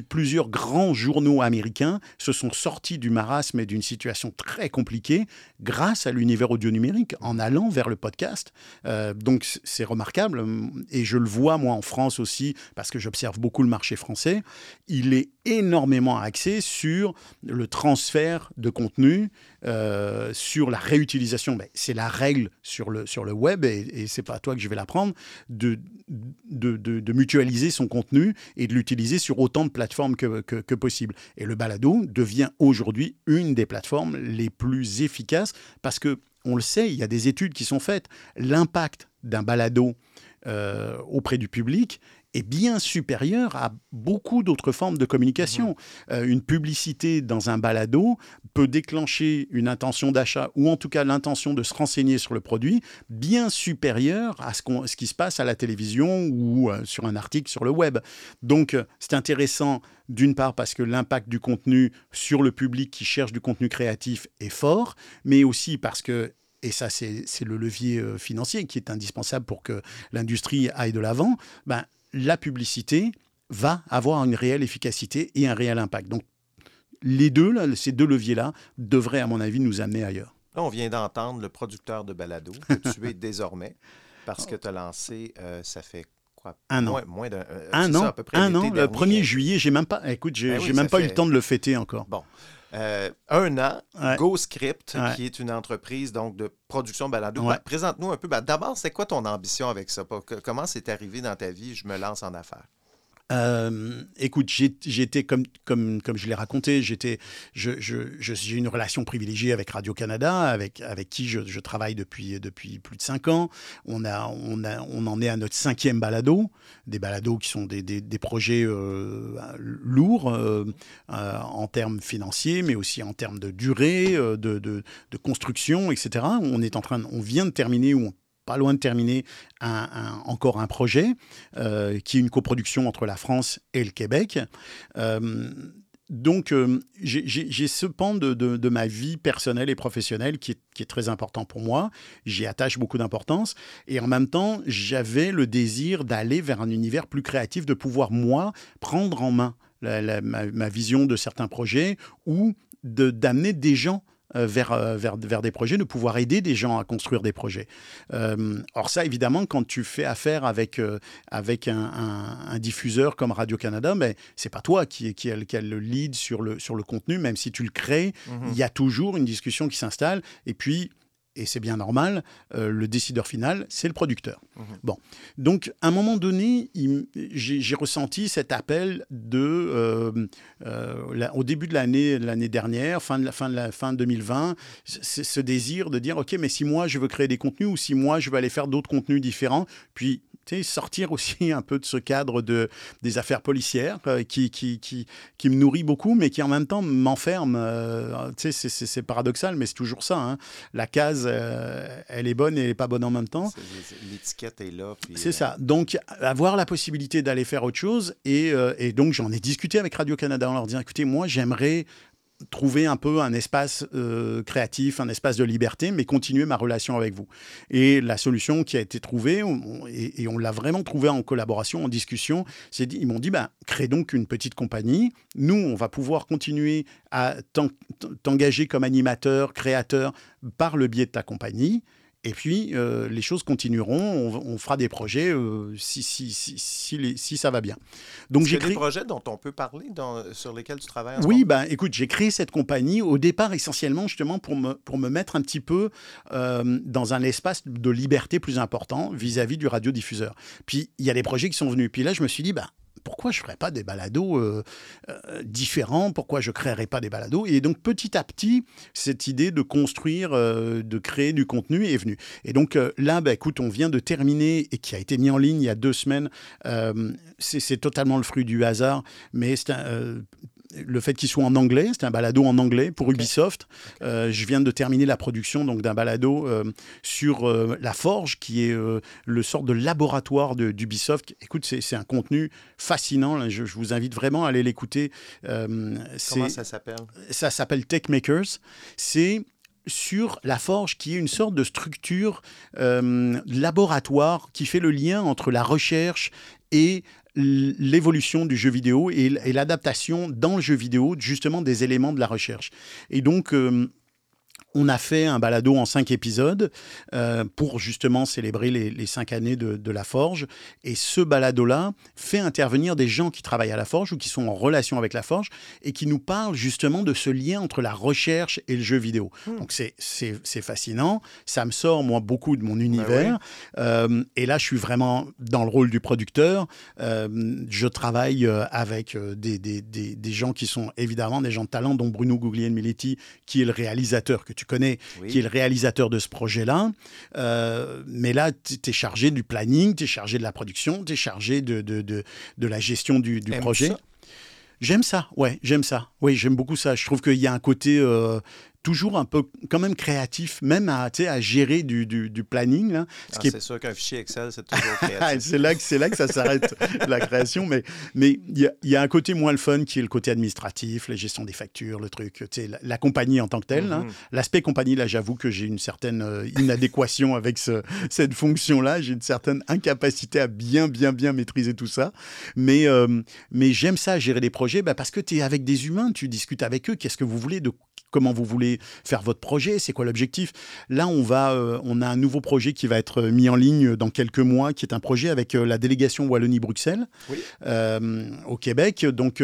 plusieurs grands journaux américains se sont sortis du marasme et d'une situation très compliquée grâce à l'univers audio numérique en allant vers le podcast. Euh, donc c'est remarquable et je le vois moi en France aussi parce que j'observe beaucoup le marché français. Il est énormément axé sur le transfert de contenu, euh, sur la réutilisation. C'est la règle sur le, sur le web, et, c'est pas à toi que je vais l'apprendre, de de, mutualiser son contenu et de l'utiliser sur autant de plateformes que, que, possible. Et le balado devient aujourd'hui une des plateformes les plus efficaces parce que, on le sait, il y a des études qui sont faites. L'impact d'un balado euh, auprès du public est bien supérieur à beaucoup d'autres formes de communication. Mmh. Euh, une publicité dans un balado peut déclencher une intention d'achat ou en tout cas l'intention de se renseigner sur le produit bien supérieure à ce, ce qui se passe à la télévision ou euh, sur un article sur le web. Donc euh, c'est intéressant d'une part parce que l'impact du contenu sur le public qui cherche du contenu créatif est fort, mais aussi parce que et ça c'est le levier financier qui est indispensable pour que l'industrie aille de l'avant, ben, la publicité va avoir une réelle efficacité et un réel impact. Donc, les deux, là, ces deux leviers-là, devraient, à mon avis, nous amener ailleurs. Là, on vient d'entendre le producteur de balado que tu es [laughs] désormais, parce que tu as lancé, euh, ça fait quoi? Un an. Moins, d'un euh, un an. à peu près un an. Le 1er juillet, j'ai même pas. Écoute, j'ai ben même pas eu le temps de le fêter encore. Bon. Euh, un an, GoScript, qui est une entreprise donc de production balado. Ben, présente-nous un peu. Ben, d'abord, c'est quoi ton ambition avec ça? Comment c'est arrivé dans ta vie? Je me lance en affaires. Euh, écoute, j'étais comme, je l'ai raconté, j'ai une relation privilégiée avec Radio-Canada, avec, avec qui je, travaille depuis, plus de cinq ans. On, en est à notre cinquième balado, des balados qui sont des, projets euh, lourds euh, en termes financiers, mais aussi en termes de durée, de, construction, etc. On, est en train, on vient de terminer, ou on pas loin de terminer encore un projet euh, qui est une coproduction entre la France et le Québec. Euh, donc, euh, j'ai ce pan de, ma vie personnelle et professionnelle qui est, très important pour moi. J'y attache beaucoup d'importance. Et en même temps, j'avais le désir d'aller vers un univers plus créatif, de pouvoir, moi, prendre en main ma, vision de certains projets ou d'amener des gens vers, euh, vers, vers, des projets, de pouvoir aider des gens à construire des projets. Euh, or ça, évidemment, quand tu fais affaire avec, avec un, un, diffuseur comme Radio-Canada, mais c'est pas toi qui, qui, a, qui a le lead sur le, sur le contenu, même si tu le crées, mhm. il y a toujours une discussion qui s'installe. Et puis, et c'est bien normal, euh, le décideur final, c'est le producteur. Mhm. Bon, donc à un moment donné, j'ai ressenti cet appel de, euh, euh, la- au début de l'année l'année dernière, fin de la fin de la fin 2020, c- ce désir de dire ok, mais si moi je veux créer des contenus ou si moi je veux aller faire d'autres contenus différents, puis sortir aussi [laughs] un peu de ce cadre de, des affaires policières euh, qui, qui, qui, qui me nourrit beaucoup, mais qui en même temps m'enferme. euh, c'est- paradoxal, mais c'est toujours ça. hein. La case, euh, elle est bonne et elle n'est pas bonne en même temps. L'étiquette est là. C'est euh, ça. Donc, avoir la possibilité d'aller faire autre chose. Et, et donc, j'en ai discuté avec Radio-Canada en leur disant écoutez, moi, j'aimerais trouver un peu un espace euh, créatif, un espace de liberté, mais continuer ma relation avec vous. Et la solution qui a été trouvée, et, on l'a vraiment trouvée en collaboration, en discussion, c'est ils m'ont dit, ben, crée donc une petite compagnie. Nous, on va pouvoir continuer à t'en- t'engager comme animateur, créateur par le biais de ta compagnie. Et puis, euh, les choses continueront. On, on fera des projets euh, si, si, si, si, les- si ça va bien. Donc, j'ai a des créé. projets dont on peut parler, dans- sur lesquels tu travailles en Oui, ben, écoute, j'ai créé cette compagnie au départ essentiellement justement pour me, pour me mettre un petit peu euh, dans un espace de liberté plus important vis-à-vis du radiodiffuseur. Puis il y a des projets qui sont venus. Puis là, je me suis dit, ben, pourquoi je ne ferais pas des balados euh, euh, différents Pourquoi je ne créerais pas des balados? Et donc petit à petit, cette idée de construire, euh, de créer du contenu est venue. Et donc là, ben, écoute, on vient de terminer et qui a été mis en ligne il y a deux semaines. c'est totalement le fruit du hasard, mais c'est un, le fait qu'il soit en anglais, c'est un balado en anglais pour Ubisoft. Euh, je viens de terminer la production donc d'un balado euh, sur euh, la Forge, qui est le sort de laboratoire d'Ubisoft. Écoute, c'est un contenu fascinant. là. Je, je vous invite vraiment à aller l'écouter. Comment ça s'appelle? Ça s'appelle Tech Makers. C'est sur la forge qui est une sorte de structure euh, laboratoire qui fait le lien entre la recherche et l'évolution du jeu vidéo et, l'adaptation dans le jeu vidéo justement des éléments de la recherche. Et donc euh, on a fait un balado en cinq épisodes euh, pour justement célébrer les, les cinq années de, de la Forge. Et ce balado-là fait intervenir des gens qui travaillent à la Forge ou qui sont en relation avec la Forge et qui nous parlent justement de ce lien entre la recherche et le jeu vidéo. Donc c'est- fascinant. Ça me sort, moi, beaucoup de mon univers. Euh, et là, je suis vraiment dans le rôle du producteur. Euh, je travaille avec des, des- des- des gens qui sont évidemment des gens de talent, dont Bruno Guglielminetti, qui est le réalisateur que tu connais, Oui. qui est le réalisateur de ce projet-là. Euh, mais là, tu es chargé du planning, tu es chargé de la production, tu es chargé de, de, de, de la gestion du, du projet. ça? J'aime ça, ouais, j'aime ça. Oui, j'aime beaucoup ça. Je trouve qu'il y a un côté euh, toujours un peu quand même créatif, même à, à gérer du, du, du planning. là. Ce Ah, qui est C'est sûr qu'un fichier Excel, c'est [laughs] toujours créatif. c'est là que c'est là que ça s'arrête [laughs] la création mais mais il y, a- y a un côté moins le fun qui est le côté administratif la gestion des factures le truc la, la compagnie en tant que telle hein. Mhm. l'aspect compagnie là j'avoue que j'ai une certaine euh, inadéquation avec ce- cette fonction là j'ai une certaine incapacité à bien bien bien maîtriser tout ça mais euh, mais j'aime ça gérer des projets bah, parce que tu es avec des humains tu discutes avec eux qu'est-ce que vous voulez de comment vous voulez faire votre projet, c'est quoi l'objectif. Là, on va, euh, on a un nouveau projet qui va être mis en ligne dans quelques mois, qui est un projet avec euh, la délégation Wallonie-Bruxelles Oui. euh, au Québec, donc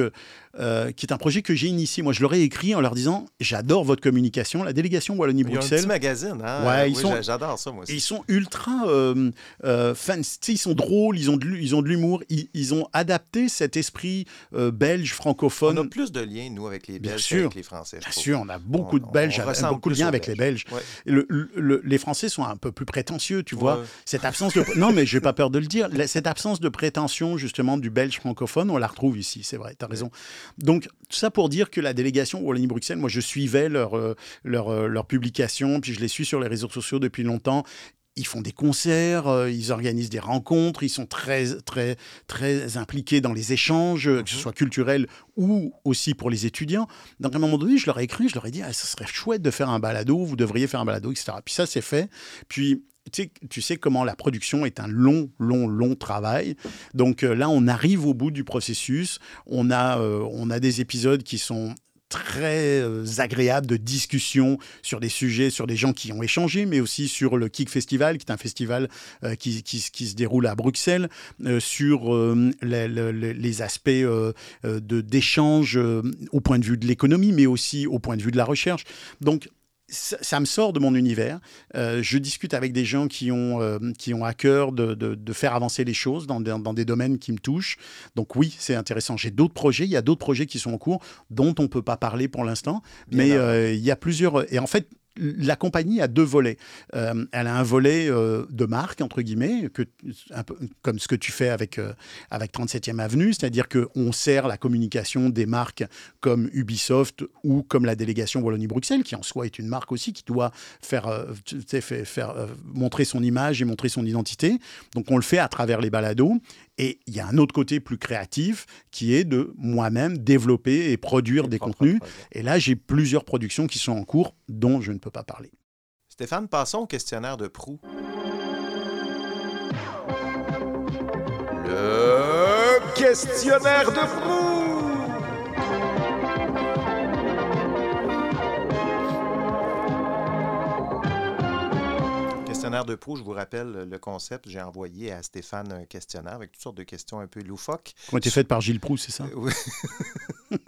euh, qui est un projet que j'ai initié. Moi, je leur ai écrit en leur disant j'adore votre communication. La délégation Wallonie-Bruxelles. magazine, hein? Ouais, ils Oui, sont- j'a- J'adore ça, moi aussi. Ils sont ultra euh, euh, fans, ils sont drôles, ils ont de, ils ont de l'humour, ils, ils ont adapté cet esprit belge francophone. On a plus de liens, nous, avec les Bien Belges sûr. qu'avec les Français. Bien sûr, on a beaucoup On- de Belges, on beaucoup de liens avec les Belges. Ouais. Et le- le- les Français sont un peu plus prétentieux, tu vois. Ouais. Cette absence de... Non, mais j'ai pas peur de le dire. Cette absence de prétention, justement, du Belge francophone, on la retrouve ici, c'est vrai, tu as raison. Donc, tout ça pour dire que la délégation Wallonie-Bruxelles, moi, je suivais leur, euh, leur, euh, leur publication, puis je les suis sur les réseaux sociaux depuis longtemps. Ils font des concerts, euh, ils organisent des rencontres, ils sont très, très, très impliqués dans les échanges, euh, que ce soit culturels ou aussi pour les étudiants. Donc, à un moment donné, je leur ai écrit, je leur ai dit, ah, ça serait chouette de faire un balado, vous devriez faire un balado, etc. Puis ça, c'est fait. Puis, tu sais, tu sais comment la production est un long, long, long travail. Donc euh, là, on arrive au bout du processus. On a, euh, on a des épisodes qui sont très euh, agréables de discussion sur des sujets, sur des gens qui ont échangé, mais aussi sur le Kick Festival, qui est un festival qui, se déroule à Bruxelles, sur les, aspects de- d'échange au point de vue de l'économie, mais aussi au point de vue de la recherche. Donc, ça, ça me sort de mon univers. Euh, je discute avec des gens qui ont, euh, qui ont à cœur de, de- de faire avancer les choses dans, des- dans des domaines qui me touchent. Donc oui, c'est intéressant. J'ai d'autres projets, il y a d'autres projets qui sont en cours dont on ne peut pas parler pour l'instant, mais euh, il y a plusieurs... Et en fait, la compagnie a deux volets. Euh, elle a un volet euh, de marque, entre guillemets, comme ce que tu fais avec, euh, avec 37e Avenue, c'est-à-dire qu'on sert la communication des marques comme Ubisoft ou comme la délégation Wallonie-Bruxelles, qui en soi est une marque aussi, qui doit faire, faire montrer son image et montrer son identité. Donc on le fait à travers les balados. Et il y a un autre côté plus créatif qui est de moi-même développer et produire des contenus. Et là, j'ai plusieurs productions qui sont en cours dont je ne peux pas parler. Stéphane, passons au questionnaire de proue. Le questionnaire de proue! Questionnaire de proue, je vous rappelle le concept. J'ai envoyé à Stéphane un questionnaire avec toutes sortes de questions un peu loufoques. Qui ont été faites par Gilles Proust, c'est ça? Oui. [laughs]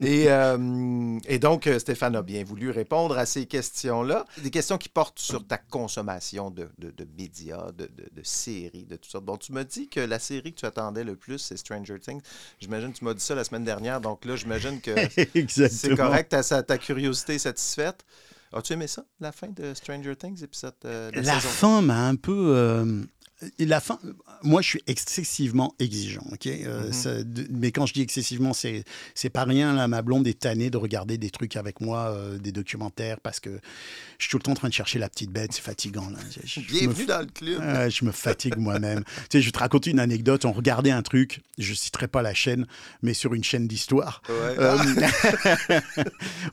et, euh, et donc, Stéphane a bien voulu répondre à ces questions-là. Des questions qui portent sur ta consommation de, de- de médias, de, de- séries, de tout ça. Bon, tu m'as dit que la série que tu attendais le plus, c'est Stranger Things. J'imagine que tu m'as dit ça la semaine dernière. Donc là, j'imagine que [laughs] c'est correct, ta, ta curiosité est satisfaite. As-tu aimé ça, la fin de Stranger Things, épisode euh, de La saison fin m'a un peu. La fin, moi, je suis excessivement exigeant, ok. Euh, Mhm. ça- de- mais quand je dis excessivement, c'est c'est pas rien. Là, ma blonde est tannée de regarder des trucs avec moi, euh, des documentaires, parce que je suis tout le temps en train de chercher la petite bête. C'est fatigant. Là. Je- me dans le club. Je me fatigue moi-même. tu sais, je vais te raconter une anecdote. On regardait un truc. Je citerai pas la chaîne, mais sur une chaîne d'histoire. Ouais. Euh, [laughs]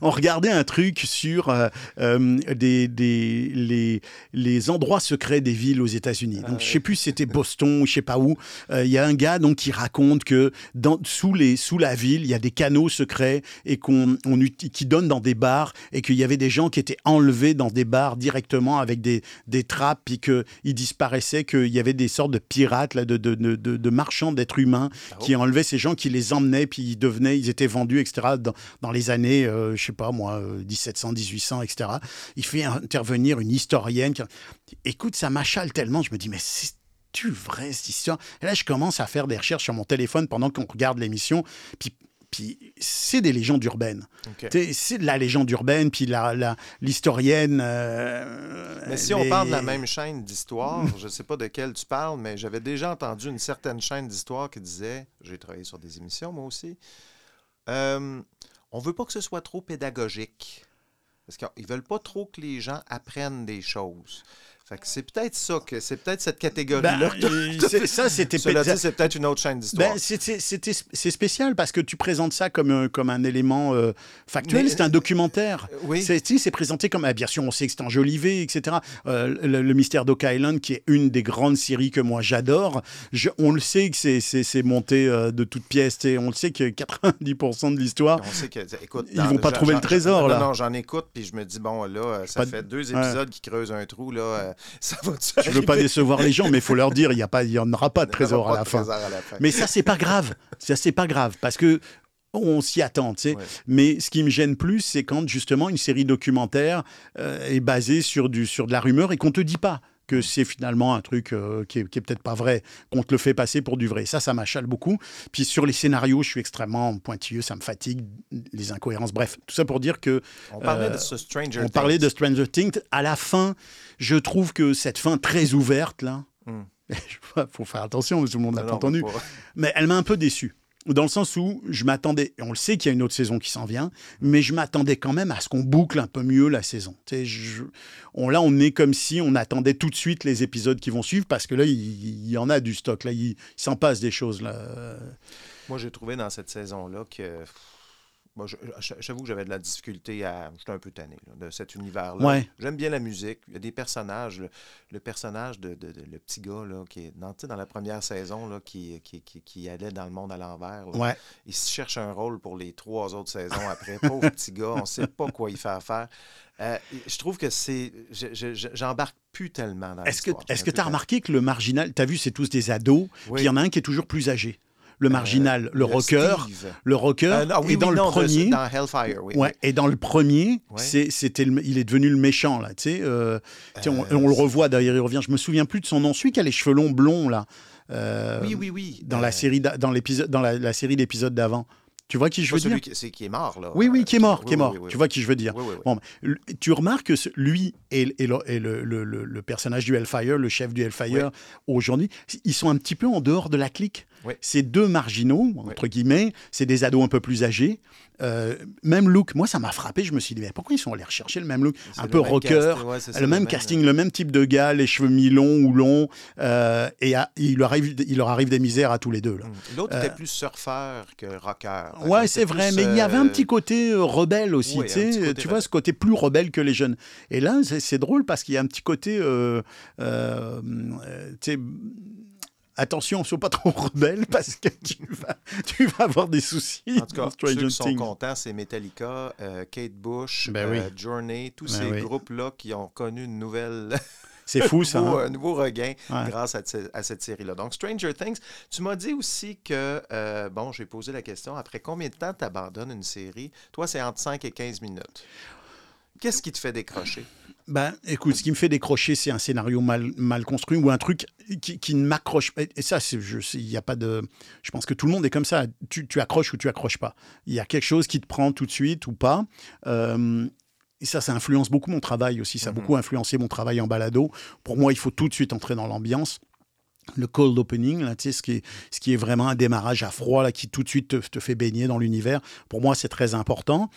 on regardait un truc sur des, des- les, les endroits secrets des villes aux États-Unis. Donc, je sais plus si c'était Boston ou je sais pas où. Euh, Il y a un gars donc qui raconte que dans, sous, les, sous la ville, il y a des canaux secrets et qu'on on, qui donnent dans des bars et qu'il y avait des gens qui étaient enlevés dans des bars directement avec des, des trappes puis qu'ils disparaissaient, qu'il y avait des sortes de pirates, là, de, de, de, de- marchands d'êtres humains qui enlevaient ces gens, qui les emmenaient puis ils devenaient, ils étaient vendus, etc. dans, dans les années, euh, je sais pas moi, euh, 1700, 1800, etc. Il fait intervenir une historienne. qui- Écoute, ça m'achale tellement, je me dis, mais c'est tu vrai cette histoire? Et là, je commence à faire des recherches sur mon téléphone pendant qu'on regarde l'émission. Puis, puis c'est des légendes urbaines. C'est de la légende urbaine, puis la, la- l'historienne. euh, Mais si on parle de la même chaîne d'histoire, je ne sais pas de quelle tu parles, mais j'avais déjà entendu une certaine chaîne d'histoire qui disait, j'ai travaillé sur des émissions moi aussi, euh, on veut pas que ce soit trop pédagogique. Parce qu'ils veulent pas trop que les gens apprennent des choses. C'est peut-être ça, que c'est peut-être cette catégorie-là. Ben, euh, c'est- fait. ça, c'était c'est peut-être une autre chaîne d'histoire. Ben, c'est- spécial parce que tu présentes ça comme un, comme un élément euh, factuel. C'est un documentaire. oui. C'est présenté comme. ah, bien sûr, on sait que c'est enjolivé, etc. Euh, le, le mystère d'Oak Island, qui est une des grandes séries que moi j'adore, on le sait que c'est- monté euh, de toutes pièces. On le sait que 90% de l'histoire. On sait que, écoute, Ils vont pas trouver le trésor, non, là. Non, j'en écoute, puis je me dis, bon, là, euh, ça Pas de- fait deux Ouais. épisodes qui creusent un trou, là. Ça va Je veux pas décevoir les gens, mais il faut leur dire, il n'y a pas, il y en aura pas de trésor à pas la de fin. trésor à la fin. Mais ça, c'est pas grave. Ça, c'est pas grave parce que on s'y attend, tu sais. Mais ce qui me gêne plus, c'est quand justement une série documentaire euh, est basée sur, du, sur de la rumeur et qu'on te dit pas que c'est finalement un truc euh, qui est, peut-être pas vrai, qu'on te le fait passer pour du vrai. Ça, ça m'achale beaucoup. Puis sur les scénarios, je suis extrêmement pointilleux, ça me fatigue, les incohérences. Bref, tout ça pour dire que... On parlait euh, de ce Stranger On Things. parlait de Stranger Things. À la fin, je trouve que cette fin très ouverte, là, Hmm. [laughs] il faut faire attention, tout le monde n'a Non, pas non, entendu. pas. Mais elle m'a un peu déçu. Dans le sens où je m'attendais, on le sait qu'il y a une autre saison qui s'en vient, mais je m'attendais quand même à ce qu'on boucle un peu mieux la saison. Là, on est comme si on attendait tout de suite les épisodes qui vont suivre, parce que là, il, y en a du stock. Là, il, s'en passe des choses. Moi, j'ai trouvé dans cette saison-là que. Je- j'avoue que j'avais de la difficulté à. J'étais un peu tanné là, de cet univers-là. Ouais. J'aime bien la musique. Il y a des personnages. Le, le personnage de, de- de- le petit gars là, qui est dans, dans la première saison là, qui, qui, qui, qui allait dans le monde à l'envers. Ouais. Il se cherche un rôle pour les trois autres saisons après. [laughs] Pauvre petit gars, on ne sait pas quoi il fait à faire. Euh, je trouve que c'est. je- je- je- J'embarque plus tellement dans Est-ce que tu as remarqué que le marginal, tu as vu, c'est tous des ados, Oui. puis il y en a un qui est toujours plus âgé? Le marginal, le, le rocker, le rocker. Euh, et dans le premier, et dans le premier, c'était, il est devenu le méchant là. Tu sais, euh, on, Euh, on le revoit d'ailleurs, il revient. Je me souviens plus de son nom. Celui qui a les cheveux longs blonds là. euh, Oui, oui, oui. Dans Euh, la série, d'a- dans l'épisode, dans la, la série d'épisodes d'avant. Tu vois qui je veux celui dire qui, est mort, là. Oui, oui, qui est mort, Oui, qui est mort. oui, oui, tu vois qui je veux dire. Bon, tu remarques que lui et, et le, et le- le- le- le personnage du Hellfire, le chef du Hellfire, aujourd'hui, ils sont un petit peu en dehors de la clique. Oui. C'est deux marginaux, entre guillemets, c'est des ados un peu plus âgés. Euh, même look, moi ça m'a frappé, je me suis dit, mais pourquoi ils sont allés rechercher le même look Un peu rocker, ouais, ça, le même même, casting, le même type de gars, les cheveux mi-longs ou longs, euh, et à- il, leur arrive, il leur arrive des misères à tous les deux. là. L'autre Euh, était plus surfeur que rocker. Ouais, c'est vrai, mais il y avait un euh, petit côté euh, rebelle aussi, tu vois, rebelle. ce côté plus rebelle que les jeunes. Et là, c'est drôle parce qu'il y a un petit côté, euh, euh, euh, tu sais, attention, sois pas trop rebelle [laughs] parce que tu vas, tu vas avoir des soucis. En tout cas, ceux qui sont contents, c'est Metallica, euh, Kate Bush, Ben euh. Journey, tous Ben ces oui. groupes-là qui ont connu une nouvelle. [laughs] C'est fou, ça, un [laughs] nouveau, hein? un nouveau regain Ouais. grâce à, ce- à cette série-là. Donc, Stranger Things, tu m'as dit aussi que, euh, bon, j'ai posé la question, après combien de temps tu abandonnes une série? Toi, c'est entre 5 et 15 minutes. Qu'est-ce qui te fait décrocher? Ben, écoute, ce qui me fait décrocher, c'est un scénario mal, mal construit ou un truc qui, qui ne m'accroche pas. Et ça, il y a pas de. Je pense que tout le monde est comme ça. Tu, tu accroches ou tu accroches pas. Il y a quelque chose qui te prend tout de suite ou pas. Euh, et ça, ça influence beaucoup mon travail aussi. Ça a beaucoup influencé mon travail en balado. Pour moi, il faut tout de suite entrer dans l'ambiance. Le cold opening, là, tu sais, ce, qui est, ce qui est vraiment un démarrage à froid, là, qui tout de suite te, te fait baigner dans l'univers, pour moi, c'est très important.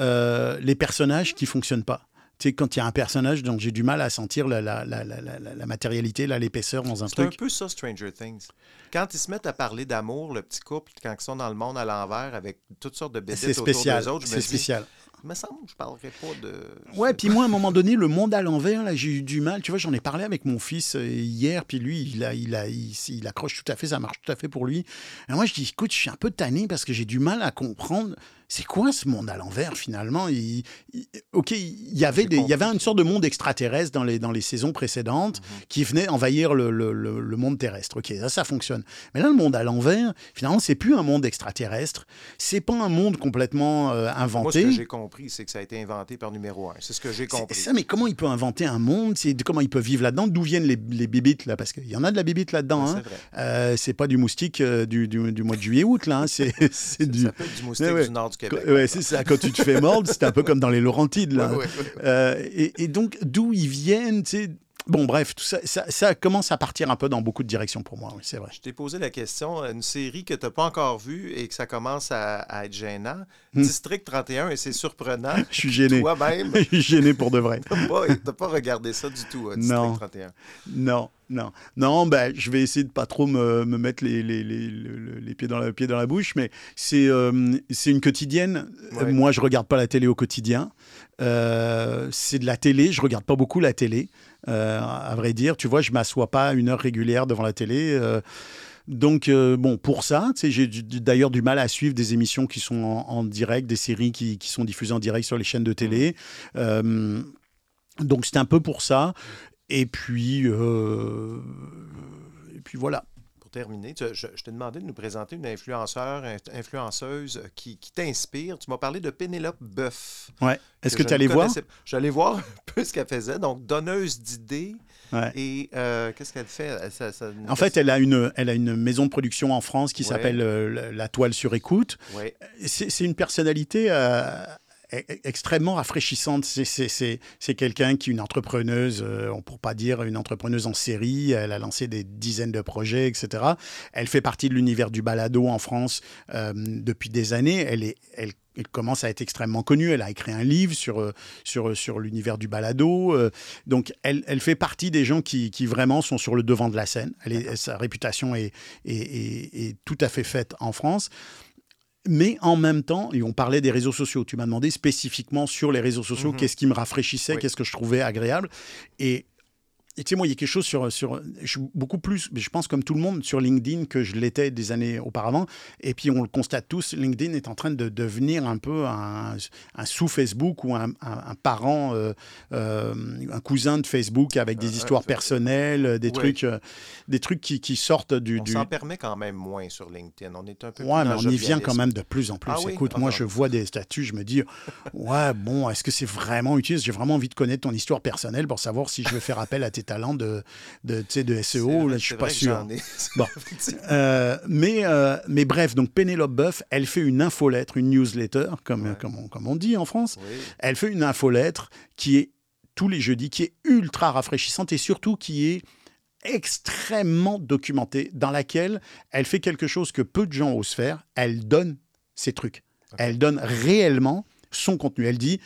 Euh, les personnages qui fonctionnent pas. Sais, quand il y a un personnage dont j'ai du mal à sentir la, la, la, la, matérialité, l'épaisseur dans un C'est un truc. peu ça, Stranger Things. Quand ils se mettent à parler d'amour, le petit couple, quand ils sont dans le monde à l'envers avec toutes sortes de bédites autour spécial. des autres, je me C'est dis, spécial. Il me semble que je parlerai pas de... Ouais, puis moi, à un moment donné, le monde à l'envers, là, j'ai eu du mal. Tu vois, j'en ai parlé avec mon fils euh, hier, puis lui, il, a, il, a, il, il accroche tout à fait, ça marche tout à fait pour lui. Et moi, je dis, écoute, je suis un peu tanné parce que j'ai du mal à comprendre. C'est quoi ce monde à l'envers finalement? Il, il- Ok, il y avait des, il y avait une sorte de monde extraterrestre dans les dans les saisons précédentes qui venait envahir le, le- le- le monde terrestre. Ok, ça ça fonctionne. Mais là, le monde à l'envers, finalement, c'est plus un monde extraterrestre. C'est pas un monde complètement euh, inventé. Moi, ce que j'ai compris, c'est que ça a été inventé par numéro un. C'est ce que j'ai compris. Ça, mais comment il peut inventer un monde? C'est, Comment il peut vivre là-dedans? D'où viennent les, les bibites là? Parce qu'il y en a de la bibite là-dedans. Ouais, hein. c'est. Euh, c'est pas du moustique euh, du, du- du mois de juillet-août là. hein. C'est, [laughs] du. s'appelle du moustique Ouais, ouais. du nord du Québec, Ouais, c'est ça. Quand tu te fais mordre, c'est un peu comme dans les Laurentides là. Ouais, ouais. Euh, et, et donc d'où ils viennent, tu sais. Bon, bref, tout ça, ça, ça commence à partir un peu dans beaucoup de directions pour moi. Oui, c'est vrai. Je t'ai posé la question, une série que tu n'as pas encore vue et que ça commence à, à être gênant. Hmm. District 31, et c'est surprenant. [laughs] Je suis gêné. Toi-même, [laughs] Je suis gêné pour de vrai. [laughs] tu n'as pas, pas regardé ça du tout, hein, District Non. 31. Non, non. Non, ben, je vais essayer de pas trop me, me mettre les, les, les, les- les pieds, dans la, pieds dans la bouche, mais c'est euh, c'est une quotidienne. Ouais. Moi, je regarde pas la télé au quotidien. Euh, c'est de la télé, je regarde pas beaucoup la télé, à vrai dire. Tu vois, je m'assois pas une heure régulière devant la télé. euh, donc, euh, bon, pour ça, j'ai d'ailleurs du mal à suivre des émissions qui sont en, en direct, des séries qui, qui sont diffusées en direct sur les chaînes de télé. Euh, donc, c'est un peu pour ça. Et puis, euh, et puis voilà. Pour terminer, tu- je, je t'ai demandé de nous présenter une influenceur, in- influenceuse qui, qui t'inspire. Tu m'as parlé de Pénélope Boeuf. Ouais. Est-ce que je tu allais voir? J'allais voir un [laughs] peu ce qu'elle faisait. Donc, donneuse d'idées. Ouais. Et euh, qu'est-ce qu'elle fait? Elle- ça- ça- En fait, elle a une, elle a une maison de production en France qui Ouais. s'appelle euh, La- Toile sur écoute. Ouais. C'est une personnalité euh, extrêmement rafraîchissante. C'est- quelqu'un qui est une entrepreneuse, euh, on ne pourrait pas dire une entrepreneuse en série. Elle a lancé des dizaines de projets, etc. Elle fait partie de l'univers du balado en France euh, depuis des années. Elle est, elle elle commence à être extrêmement connue. Elle a écrit un livre sur, euh, sur, sur l'univers du balado. donc, elle, elle fait partie des gens qui, qui vraiment sont sur le devant de la scène. Elle est- sa réputation est, est, est- est tout à fait faite en France. Mais en même temps, et on parlait des réseaux sociaux, tu m'as demandé spécifiquement sur les réseaux sociaux Mhm. qu'est-ce qui me rafraîchissait, Oui. qu'est-ce que je trouvais agréable. Et et tu sais, moi, il y a quelque chose sur, sur. Je suis beaucoup plus, je pense comme tout le monde, sur LinkedIn que je l'étais des années auparavant. Et puis, on le constate tous, LinkedIn est en train de devenir un peu un, un sous-Facebook ou un, un, parent, euh, euh, un cousin de Facebook avec des histoires personnelles, des, trucs, euh, des trucs qui, qui sortent du. On du... s'en permet quand même moins sur LinkedIn. On est un peu Ouais, plus mais on y vient quand même de plus en plus. Ah oui? Écoute, moi, je vois des statuts, je me dis, ouais, bon, est-ce que c'est vraiment utile? J'ai vraiment envie de connaître ton histoire personnelle pour savoir si je veux faire appel à tes talents de, de, de SEO. Là, je suis pas sûr. [laughs] Bon. Euh, mais, euh, mais bref, donc Pénélope Boeuf, elle fait une infolettre, une newsletter, comme, comme, on, comme on dit en France. Elle fait une infolettre qui est tous les jeudis, qui est ultra rafraîchissante et surtout qui est extrêmement documentée, dans laquelle elle fait quelque chose que peu de gens osent faire. Elle donne ses trucs. Elle donne réellement son contenu. Elle dit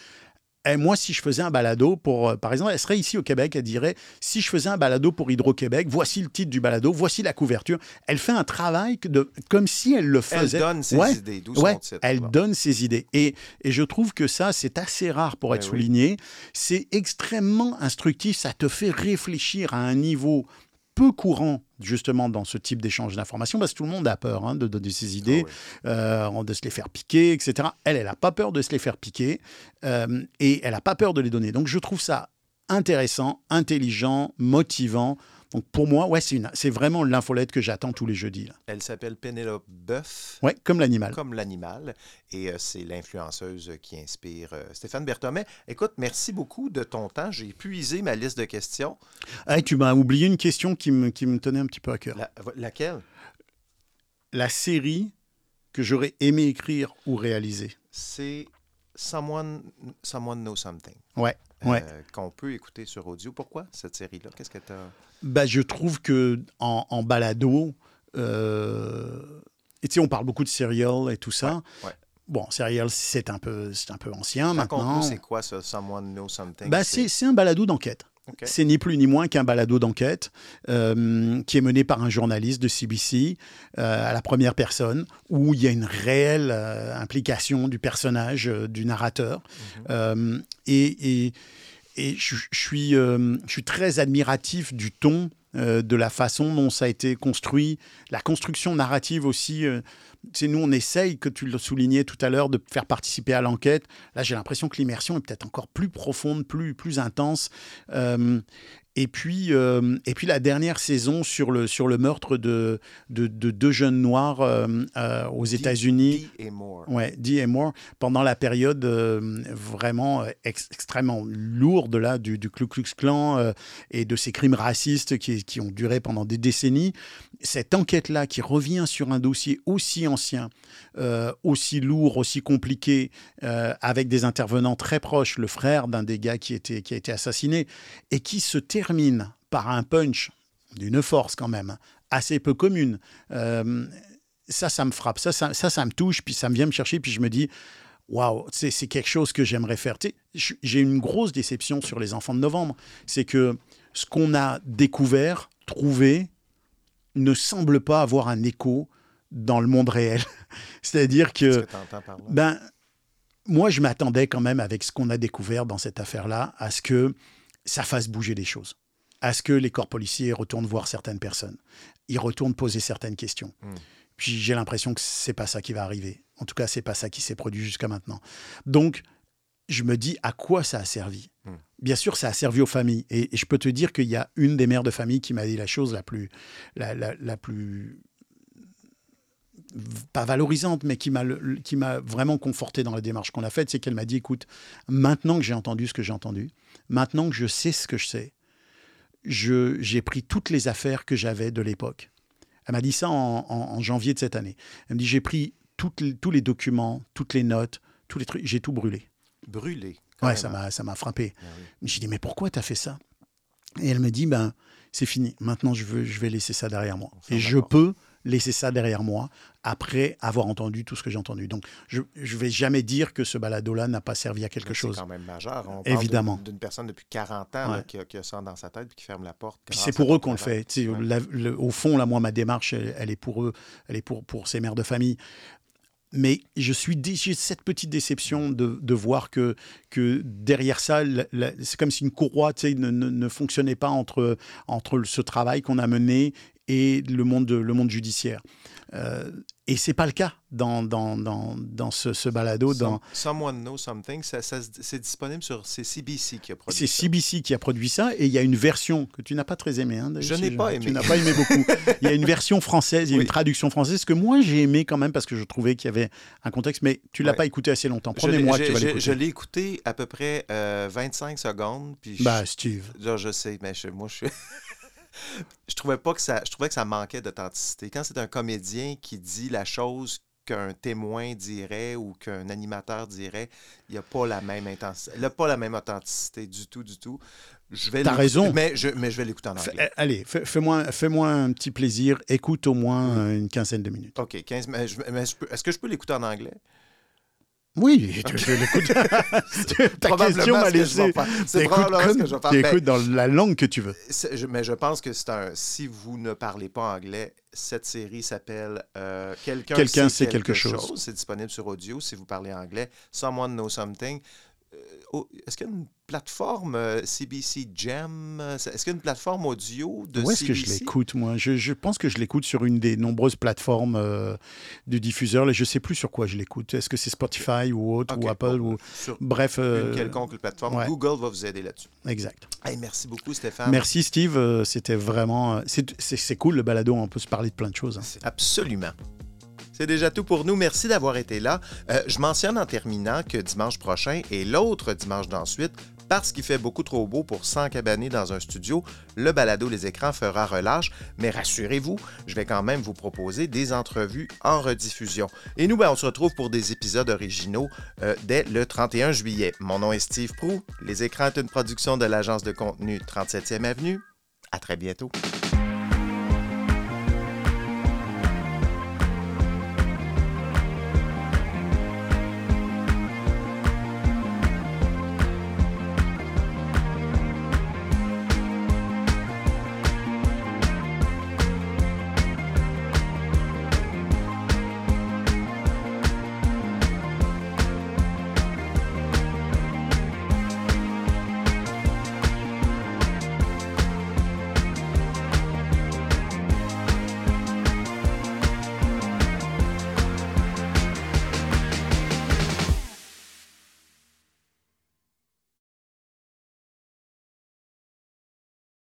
eh, moi, si je faisais un balado pour, euh, par exemple, elle serait ici au Québec, elle dirait, si je faisais un balado pour Hydro-Québec, voici le titre du balado, voici la couverture. Elle fait un travail de, comme si elle le Elle faisait. donne ses Ouais, idées, d'où ouais, Elle donne ses idées. Et, et je trouve que ça, c'est assez rare pour Ben être souligné. C'est extrêmement instructif, ça te fait réfléchir à un niveau peu courant justement dans ce type d'échange d'informations parce que tout le monde a peur hein, de donner ses idées, euh, de se les faire piquer, etc. Elle, elle n'a pas peur de se les faire piquer euh, et elle n'a pas peur de les donner. Donc je trouve ça intéressant, intelligent, motivant. Donc pour moi, ouais, c'est vraiment l'infolette que j'attends tous les jeudis. là. Elle s'appelle Pénélope Boeuf. Ouais, comme l'animal. Comme l'animal. Et euh, c'est l'influenceuse qui inspire euh, Stéphane Berthomet. Écoute, merci beaucoup de ton temps. J'ai épuisé ma liste de questions. Tu m'as oublié une question qui me, qui me tenait un petit peu à cœur. La- laquelle? La série que j'aurais aimé écrire ou réaliser. C'est Someone, Someone Knows Something. Ouais, Euh, ouais. Qu'on peut écouter sur audio. Pourquoi cette série-là? Qu'est-ce que tu as. Bah, je trouve que en, en balado, euh, et tu sais, on parle beaucoup de serial et tout ça. ouais. Bon, serial, c'est un peu, c'est un peu ancien maintenant. c'est quoi ça, Someone Knows Something c'est c'est un balado d'enquête. C'est ni plus ni moins qu'un balado d'enquête euh, qui est mené par un journaliste de CBC euh, à la première personne, où il y a une réelle euh, implication du personnage, du narrateur. Euh, et et, et je, je suis, je suis très admiratif du ton, de la façon dont ça a été construit, la construction narrative aussi. Sais, nous, on essaye, que tu le soulignais tout à l'heure, de faire participer à l'enquête. Là, j'ai l'impression que l'immersion est peut-être encore plus profonde, plus, plus intense. Euh, et, puis, euh, et puis la dernière saison sur le, sur le meurtre de, de, de deux jeunes noirs euh, euh, aux États-Unis. Dee et Moore. Ouais, Dee et Moore, pendant la période vraiment ex- extrêmement lourde là, du, du Ku Klux Klan et de ces crimes racistes qui, qui ont duré pendant des décennies. Cette enquête-là qui revient sur un dossier aussi ancien, aussi lourd, aussi compliqué, avec des intervenants très proches, le frère d'un des gars qui, était, qui a été assassiné, et qui se termine par un punch d'une force quand même assez peu commune. Euh, ça, ça me frappe, ça, ça, ça, ça me touche, puis ça me vient me chercher, puis je me dis, waouh, c'est c'est quelque chose que j'aimerais faire. J'ai une grosse déception sur les enfants de novembre, c'est que ce qu'on a découvert, trouvé, ne semble pas avoir un écho dans le monde réel. [laughs] C'est-à-dire que, que ben, moi, je m'attendais quand même, avec ce qu'on a découvert dans cette affaire-là, à ce que ça fasse bouger les choses. À ce que les corps policiers retournent voir certaines personnes. Ils retournent poser certaines questions. Hmm. Puis j'ai l'impression que c'est pas ça qui va arriver. En tout cas, c'est pas ça qui s'est produit jusqu'à maintenant. Donc, je me dis à quoi ça a servi? Hmm. Bien sûr, ça a servi aux familles. Et, et je peux te dire qu'il y a une des mères de famille qui m'a dit la chose la plus, la, la- la plus pas valorisante, mais qui m'a vraiment conforté dans la démarche qu'on a faite, c'est qu'elle m'a dit écoute, maintenant que j'ai entendu ce que j'ai entendu, maintenant que je sais ce que je sais, j'ai pris toutes les affaires que j'avais de l'époque. Elle m'a dit ça en, en- en janvier de cette année. Elle me dit j'ai pris toutes tous les documents, toutes les notes, tous les trucs, j'ai tout brûlé. Brûlé. Ouais, carrément. ça m'a, ça m'a frappé. Ah oui. J'ai dit, mais pourquoi tu as fait ça? Et elle me dit, ben, c'est fini. Maintenant, je, veux, je vais laisser ça derrière moi. Et je peux laisser ça derrière moi après avoir entendu tout ce que j'ai entendu. Donc, je ne vais jamais dire que ce balado-là n'a pas servi à quelque Mais chose. C'est quand même majeur. On Évidemment. d'une- personne depuis 40 ans là, qui, a, qui a ça dans sa tête et qui ferme la porte. Puis c'est pour eux qu'on le fait. Tu sais, Ouais. la- le- au fond, là, moi, ma démarche, elle, elle est pour eux, elle est pour, pour ces mères de famille. mais je suis j'ai cette petite déception de, de voir que, que derrière ça, c'est comme si une courroie ne, ne- ne fonctionnait pas entre, entre ce travail qu'on a mené et le monde, le monde judiciaire. Euh, et c'est pas le cas dans, dans, dans, dans ce, ce balado. Dans, Someone Know Something, ça- ça se- c'est disponible sur c'est CBC qui a produit c'est. CBC qui a produit ça et il y a une version que tu n'as pas très aimée. hein, Je n'ai pas Tu aimé. n'as pas aimé beaucoup. [laughs] Il y a une version française, il y a Oui. une traduction française que moi j'ai aimé quand même parce que je trouvais qu'il y avait un contexte, mais tu l'as Ouais. pas écouté assez longtemps. Promets-moi que tu vas l'écouter. Je l'ai écouté à peu près euh, 25 secondes. Puis je- Bah, Steve. Je sais, mais je- moi, je je trouvais pas que ça, je trouvais que ça manquait d'authenticité. Quand c'est un comédien qui dit la chose qu'un témoin dirait ou qu'un animateur dirait, il n'y a pas la même intensité, il a pas la même authenticité du tout, du tout. Je vais T'as raison. Mais je, mais je vais l'écouter en Fais- anglais. allez, fais- fais-moi fais-moi un petit plaisir. Écoute au moins euh, une quinzaine de minutes. OK, 15, mais je- mais je peux- est-ce que je peux l'écouter en anglais? Oui, tu je l'écoute. [laughs] [laughs] Ta question m'a laissé. C'est T'écoutes probablement ce comme- que je vais faire. t'écoutes Ben, dans la langue que tu veux. Je- mais je pense que c'est un. Si vous ne parlez pas anglais, cette série s'appelle euh, Quelqu'un sait sait quelque chose. C'est disponible sur audio si vous parlez anglais. Someone Knows Something. Euh, Est-ce qu'il y a une plateforme euh, CBC euh, Est-ce qu'il y a une plateforme audio de Où est-ce que je l'écoute, moi? Je, je pense que je l'écoute sur une des nombreuses plateformes euh, de diffuseurs. Je ne sais plus sur quoi je l'écoute. Est-ce que c'est Spotify ou autre, ou Apple ou... Sur Bref. euh, Une quelconque plateforme. ouais. Google va vous aider là-dessus. Exact. Hey, merci beaucoup, Stéphane. Merci Steve, euh, c'était vraiment... euh, c'est cool le balado, on peut se parler de plein de choses. hein. Absolument. C'est déjà tout pour nous. Merci d'avoir été là. Euh, je mentionne en terminant que dimanche prochain et l'autre dimanche d'ensuite, parce qu'il fait beaucoup trop beau pour s'encabaner dans un studio, le balado Les écrans fera relâche. Mais rassurez-vous, je vais quand même vous proposer des entrevues en rediffusion. Et nous, ben, on se retrouve pour des épisodes originaux euh, dès le 31 juillet. Mon nom est Steve Prou. Les écrans est une production de l'agence de contenu 37e Avenue. À très bientôt.